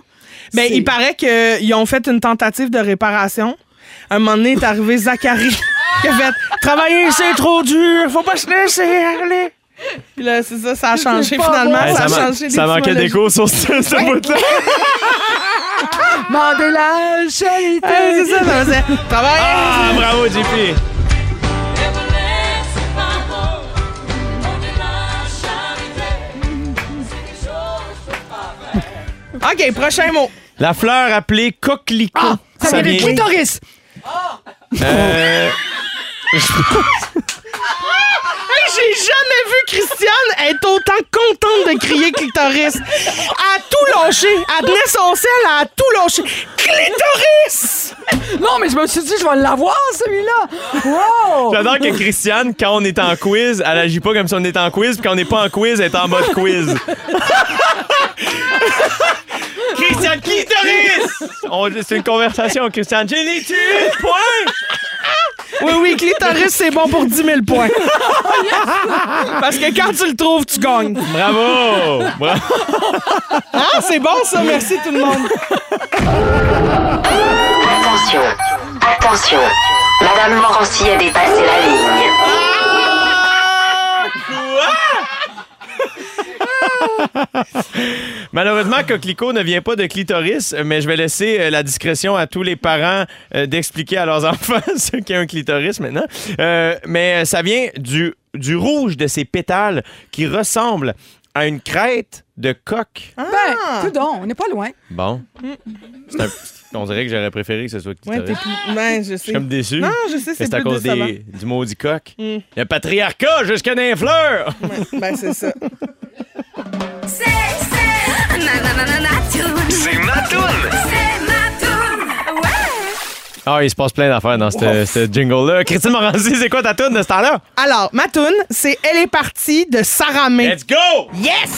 Ben, C'est- il paraît qu'ils ont fait une tentative de réparation. Un moment donné, est arrivé Zachary qui a fait Travailler, c'est trop dur, faut pas se laisser aller. Puis là, c'est ça, ça a changé finalement. bon. Ça a changé ça manquait d'écho sur ce, ce bout-là. Mandela, charité. C'est ça, ça faisait Travailler. Ah, bravo, JP. OK, prochain mot. La fleur appelée coquelicot. Ah, ça, vient de clitoris. Euh, J'ai jamais vu Christiane être autant contente de crier clitoris. Elle a tout lâché. Elle tenait son sel, a tout lâché. Clitoris! Non, mais je me suis dit, je vais l'avoir, celui-là. Wow! J'adore que Christiane, quand on est en quiz, elle agit pas comme si on était en quiz, puis quand on n'est pas en quiz, elle est en mode quiz. On- C'est une conversation, les tué, point! Oui, oui, clitoris, c'est bon pour 10 000 points. Parce que quand tu le trouves, tu gagnes. Bravo! Bravo! Ah, c'est bon ça, merci tout le monde. Attention, attention. Madame Morancy a dépassé la ligne. Malheureusement, Coquelicot ne vient pas de clitoris, mais je vais laisser euh, la discrétion à tous les parents euh, d'expliquer à leurs enfants ce qu'est un clitoris maintenant. Euh, mais ça vient du, du rouge de ces pétales qui ressemble à une crête de coq. Ben, tout on n'est pas loin. Bon. C'est un- on dirait que j'aurais préféré que ce soit Ouais, clitoris. t'es plus. Ben, je je sais. suis comme déçu. Non, je sais, c'est c'est à cause des, du maudit coq. Le patriarcat jusqu'à dans les fleurs. Ouais, ben, c'est ça. C'est, ma. C'est ma. Ouais. Ah, il se passe plein d'affaires dans ce ce jingle-là. Christine Morancy, c'est quoi ta tune de ce temps-là? Alors, ma toune, c'est Elle est partie de Sarah May. Let's go! Yes!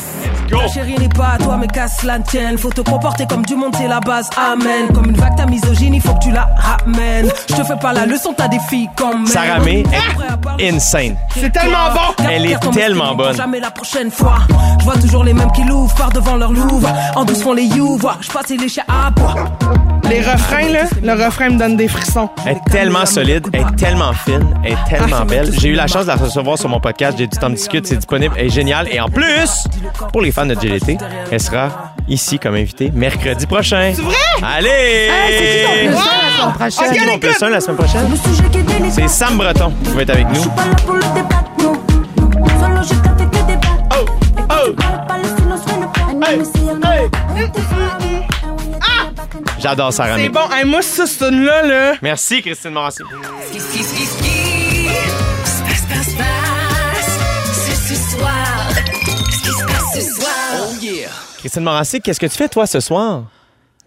Go! Chérie n'est pas à toi mais casse la tienne Faut te comporter comme du monde c'est la base Amen Comme une vague ta misogyne il faut que tu la ramènes Je te fais pas la leçon t'as des filles comme elle. Sarah May Ah est insane. C'est tellement bon! Elle est tellement bonne. Jamais la prochaine fois Je vois toujours les mêmes qui l'ouvrent Par devant leur louvre En douce font les you Vois je passe les chiens à bois Les refrains, là, le refrain me donne des frissons. Elle est tellement solide, elle est tellement fine, elle est tellement belle. J'ai eu la chance de la recevoir sur mon podcast. J'ai du temps de discute, c'est disponible, elle est géniale. Et en plus, pour les fans de GLT, elle sera ici comme invitée mercredi prochain. C'est vrai? Allez! Hey, c'est qui ton plus un la semaine prochaine? C'est qui mon écoute. plus un la semaine prochaine? C'est Sam Breton qui va être avec nous. Pas là pour J'adore Sarah May. C'est bon. Hey, moi, ça, cette tune-là, là. Merci, Christine Morancy. Ski, ski, ski, ski. C'est ce soir. Ce ce. Christine Morancy, qu'est-ce que tu fais, toi, ce soir?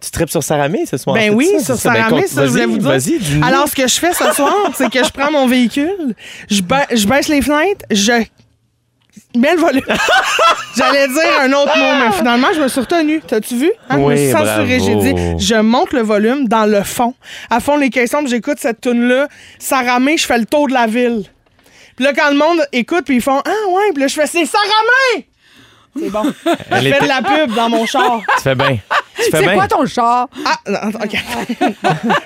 Tu tripes sur Sarah May ce soir? Ben oui, ça, sur ça? Sarah May, compte- ça, je voulais vous dire. Dis-nous. Alors, ce que je fais ce soir, c'est que je prends mon véhicule, je, ba- je baisse les fenêtres, je mets le volume. J'allais dire un autre mot, mais finalement, je me suis retenue. T'as-tu vu? Hein, je me Oui, suis censurée. J'ai dit, je monte le volume dans le fond. À fond, les questions, puis j'écoute cette tune-là. Sarah May, je fais le tour de la ville. Puis là, quand le monde écoute, puis ils font Ah ouais, puis là, je fais C'est Sarah May! C'est bon. Elle Je fais était- de la pub dans mon char. Tu fais bien. Tu fais C'est bien. quoi ton char? Ah, non, OK.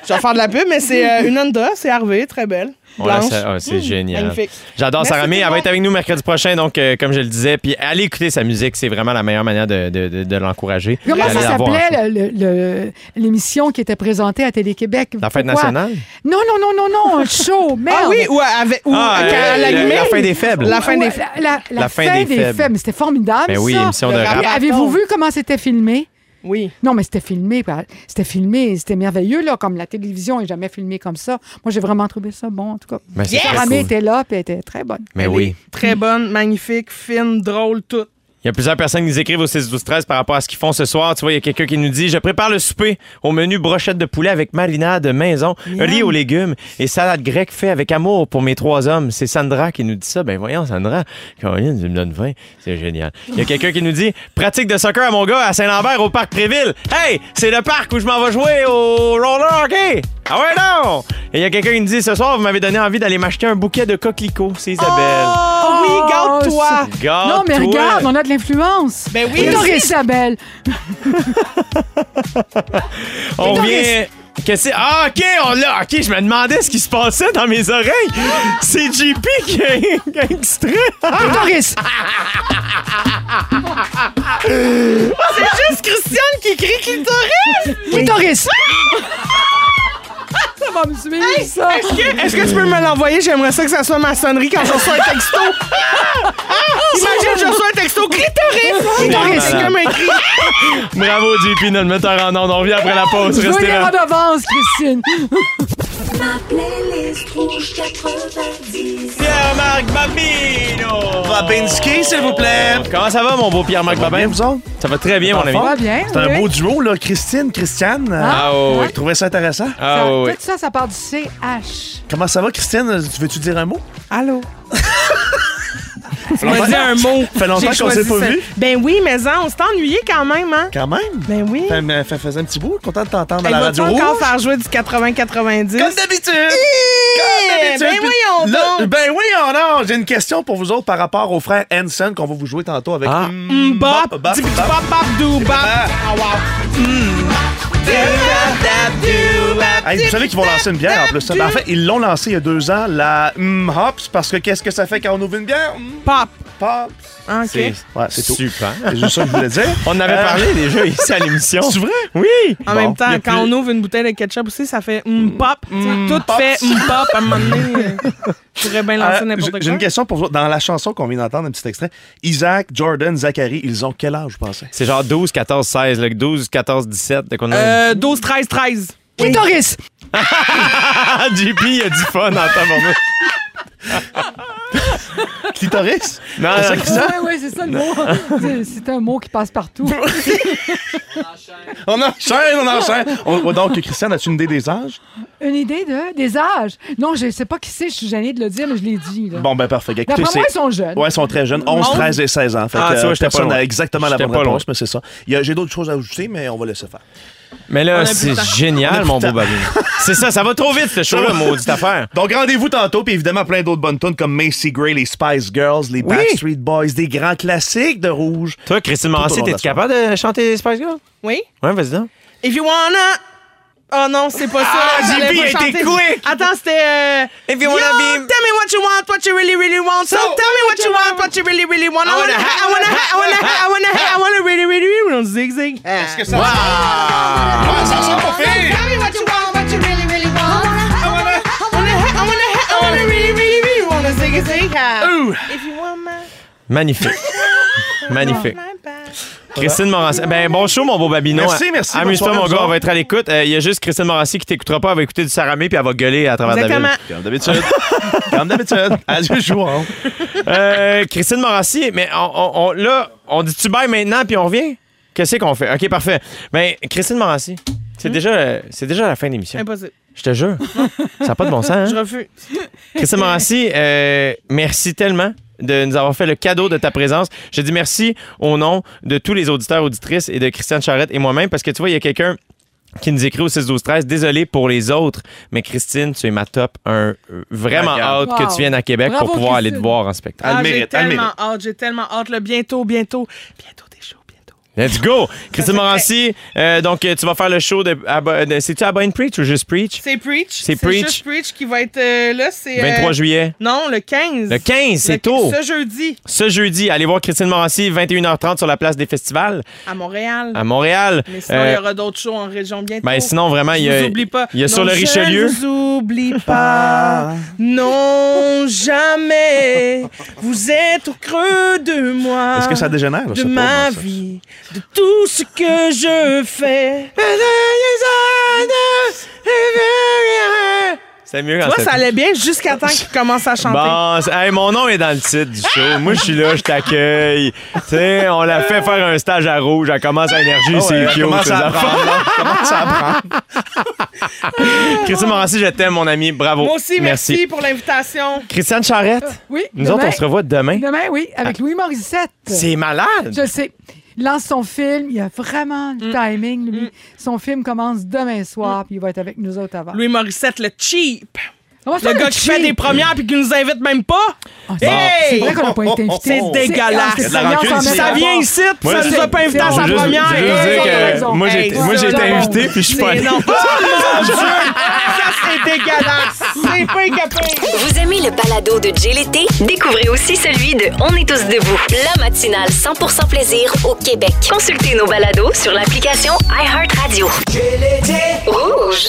je vais faire de la pub, mais c'est euh, une Honda, c'est Harvey, très belle. Blanche. ah, c'est Mmh, génial. J'adore Sarah May. Elle va être avec nous mercredi prochain, donc, euh, comme je le disais. Puis allez écouter sa musique. C'est vraiment la meilleure manière de, de- de- de l'encourager. Comment ça s'appelait l'émission qui était présentée à Télé-Québec? La fête Pourquoi? nationale? Non, non, non, non, non, un show, merde. Ah oui, ou, avec, ou Ah, quand euh, elle la- la fin des faibles. La fin des la, la- fin, des, faibles. C'était formidable, Ben oui, ça. émission de rap. Avez-vous vu comment c'était filmé? Oui. Non, mais c'était filmé. par- C'était filmé. C'était merveilleux, là, comme la télévision n'est jamais filmée comme ça. Moi, j'ai vraiment trouvé ça bon, en tout cas. Ben, c'est Sarah très May cool. était là, puis elle était très bonne. Mais oui. Très bonne, magnifique, fine, drôle, tout. Il y a plusieurs personnes qui nous écrivent au 6 12 13 par rapport à ce qu'ils font ce soir. Tu vois, il y a quelqu'un qui nous dit Je prépare le souper au menu brochette de poulet avec marinade maison, riz aux légumes et salade grecque fait avec amour pour mes trois hommes. C'est Sandra qui nous dit ça. Ben voyons, Sandra, Caroline, tu me donnes faim. C'est génial. Il y a quelqu'un qui nous dit Pratique de soccer à mon gars à Saint-Lambert au parc Préville. Hey, c'est le parc où je m'en vais jouer au roller hockey. Ah ouais, non! Et il y a quelqu'un qui nous dit Ce soir, vous m'avez donné envie d'aller m'acheter un bouquet de coquelicots. C'est Isabelle. Oh, oui, garde-toi! ça- Garde-toi. non, mais regarde, on a de l'influence. Ben oui, Et merci. Isabelle. On vient. Qu'est-ce que c'est? Ah, OK, on l'a. OK, je me demandais ce qui se passait dans mes oreilles. C'est JP qui a, extrait. Clitoris. C'est juste Christiane qui écrit clitoris! Clitoris. Ça va me suivre, ça. Est-ce que, est-ce que tu peux me l'envoyer? J'aimerais ça que ça soit ma sonnerie quand je reçois un texto. Ah! Imagine, je reçois un texto clitoris! Clitoris! Quelqu'un m'écrit. Bravo, JP, notre metteur en ondes. On revient après la pause. Je veux Restez les là. redevances, Christine. Ma playlist rouge 90. Pierre-Marc Babino. Babinski, s'il vous plaît. Comment ça va, mon beau Pierre-Marc Bien, Babin? vous autres? Ça va très bien, mon ami. Ça va bien. C'est un oui. beau duo, là. Christine, Christiane. Euh, Ah. Vous trouvez ça intéressant? Ah, Ça-. Tout ça, ça part du CH. Comment ça va, Christine? Tu veux-tu dire un mot? Allô? M'as dit un mot. Fait longtemps J'ai qu'on s'est pas ça. vu. Ben oui, mais hein, on s'est ennuyé quand même, hein? Quand même? Ben oui. Fait, mais- fait- faisait un petit bout. Content de t'entendre à la radio encore rouge? faire jouer du 80-90? Comme d'habitude! Comme d'habitude. Ben voyons là- donc! Ben voyons donc! J'ai une question pour vous autres par rapport au frère Hanson qu'on va vous jouer tantôt avec Ah. Mm, Bop, bop, dis- bop. bop, bop, doo, bop. Wow. Hey, vous savez qu'ils vont lancer une bière en plus. ça. Ben, en fait, ils l'ont lancé il y a deux ans, la mm, Hops, parce que qu'est-ce que ça fait quand on ouvre une bière? Mm, Pop. Pops. Ah, OK. C'est Ouais, c'est tout. super. C'est juste ça que je voulais dire. On en avait Euh, parlé déjà ici à l'émission. C'est vrai? Oui. En Bon, même temps, a quand plus- on ouvre une bouteille de ketchup aussi, ça fait mm, pop. Tu sais, Tout fait mm, pop à un moment donné. Je pourrais bien lancer Euh, n'importe j'ai- quoi. J'ai une question pour vous. Dans la chanson qu'on vient d'entendre, un petit extrait, Isaac, Jordan, Zachary, ils ont quel âge, vous pensez? C'est genre 12, 14, 16. Là, 12, 14, 17. De qu'on a... Euh, 12, 13, 13. Clitoris. JP, il a du fun en temps Clitoris? Non, C'est ça dit? Oui, oui, c'est ça le mot. C'est- un mot qui passe partout. On enchaîne, on enchaîne. On- donc, Christiane, as-tu une idée des âges? Une idée de, des âges? Non, je ne sais pas qui c'est, je suis gênée de le dire, mais je l'ai dit. là. Bon, ben parfait. Écoutez, moi, ils sont jeunes. Ouais, ils sont très jeunes, 11, 13 et 16 ans. Fait Ah, que, tu vois, euh, j'étais pas personne loin. n'a exactement la bonne réponse, loin. mais c'est ça. Il y a- J'ai d'autres choses à ajouter, mais on va laisser faire. Mais là, c'est génial, mon beau. Babine. C'est ça, ça va trop vite, ce show-là, maudite affaire. Donc, rendez-vous tantôt, puis évidemment, plein d'autres bonnes tunes comme Macy Gray, les Spice Girls, les Oui. Backstreet Boys, des grands classiques de rouge. Toi, Christine la t'es-tu capable de chanter Spice Girl? Oui? Ouais, vas-y donc. If you wanna. Oh non, c'est pas ça. Ah, J'allais JP pas a été chanter. quick. Attends, c'était. Euh... If you Yo, wanna be- Tell me what you want, what you really, really want. So, tell me what you want, what you really, really want. I wanna, ha- I wanna, ha- I wanna, ha- I wanna, ha- I wanna really, really, really want. Zig, zig. Est-ce que ça ça sent pas pire! Tell me what you want, what you really, really want. I wanna, I wanna, I wanna, I wanna really, really, really want. Zig, zig, ha. Ouh. If you want my, Magnifique. Magnifique. Christine Morancy. Ben, bon show, mon beau Babino. Merci, merci. Amuse-toi, mon gars. On va être à l'écoute. Euh, Il y a juste Christine Morancy qui t'écoutera pas. Elle va écouter du Saramé puis elle va gueuler à travers Exactement. la Comme d'habitude. Comme d'habitude. Adieu, jouons. ville. Euh, Christine Morancy, mais on, on- on- là, on dit-tu bye maintenant puis on revient? Qu'est-ce qu'on fait? OK, parfait. Ben, Christine Morancy, c'est déjà, euh, c'est déjà la fin de l'émission. Impossible. Je te jure. Ça n'a pas de bon sens, hein? Je refuse. Christine euh, merci tellement de nous avoir fait le cadeau de ta présence. Je dis merci au nom de tous les auditeurs, auditrices et de Christiane Charrette et moi-même parce que tu vois, il y a quelqu'un qui nous écrit au 6 12 13 désolé pour les autres mais Christine tu es ma top 1 vraiment hâte que tu viennes à Québec Bravo, pour pouvoir aller te voir en spectacle Ah, le j'ai le tellement hâte, j'ai tellement hâte. Là, bientôt, bientôt, bientôt. Let's go Christine Morancy euh, donc euh, tu vas faire le show de, c'est-tu à Boyne Preach ou juste Preach? C'est Preach. C'est Preach. juste Preach qui va être euh, là. C'est, euh, 23 juillet Non, le 15. le 15 c'est tôt Ce jeudi, ce jeudi allez voir Christine Morancy 21h30 sur la place des festivals à Montréal. à Montréal Mais sinon, il Euh, y aura d'autres shows en région bientôt. Ben sinon, vraiment, il y Je a. vous oublie pas. il y a sur le Richelieu. Je vous oublie pas. non, jamais. Vous êtes au creux de moi. Est-ce que ça dégénère, De ma ça? De tout ce que je fais. C'est mieux Tu quand vois, ça ça allait bien jusqu'à temps qu'il commence à chanter. Bon, hey, mon nom est dans le titre du show. Moi, je suis là, je t'accueille. Tu sais, on l'a fait faire un stage à rouge. Elle commence à énergie, Ah c'est ouais, cute. commence à apprendre. Commence à apprendre. Christine Morancy, je t'aime, mon ami. Bravo. Moi aussi, merci, pour l'invitation. Christiane Charrette, Oui. nous demain. autres, on se revoit demain. Demain, oui, avec Louis Morissette. C'est malade. Je sais. Il lance son film. Il a vraiment Mm. le timing, lui. Son film commence demain soir, puis il va être avec nous autres avant. Louis Morissette, le cheap. Le gars qui fait des premières puis qui nous invite même pas? Ah, c'est- Hey! C'est vrai qu'on n'a pas été invité. C'est dégueulasse. Ah, c'est de met Ça vient ici, puis ça nous a pas invité à sa première. Je veux moi, j'ai été invité, puis je suis pas allé. non. Oh mon Dieu! Ça, c'est dégueulasse. C'est pas. Vous aimez le balado de Jay l'été? Découvrez aussi celui de On est tous debout, la matinale 100% plaisir au Québec. Consultez nos balados sur l'application iHeartRadio. Rouge.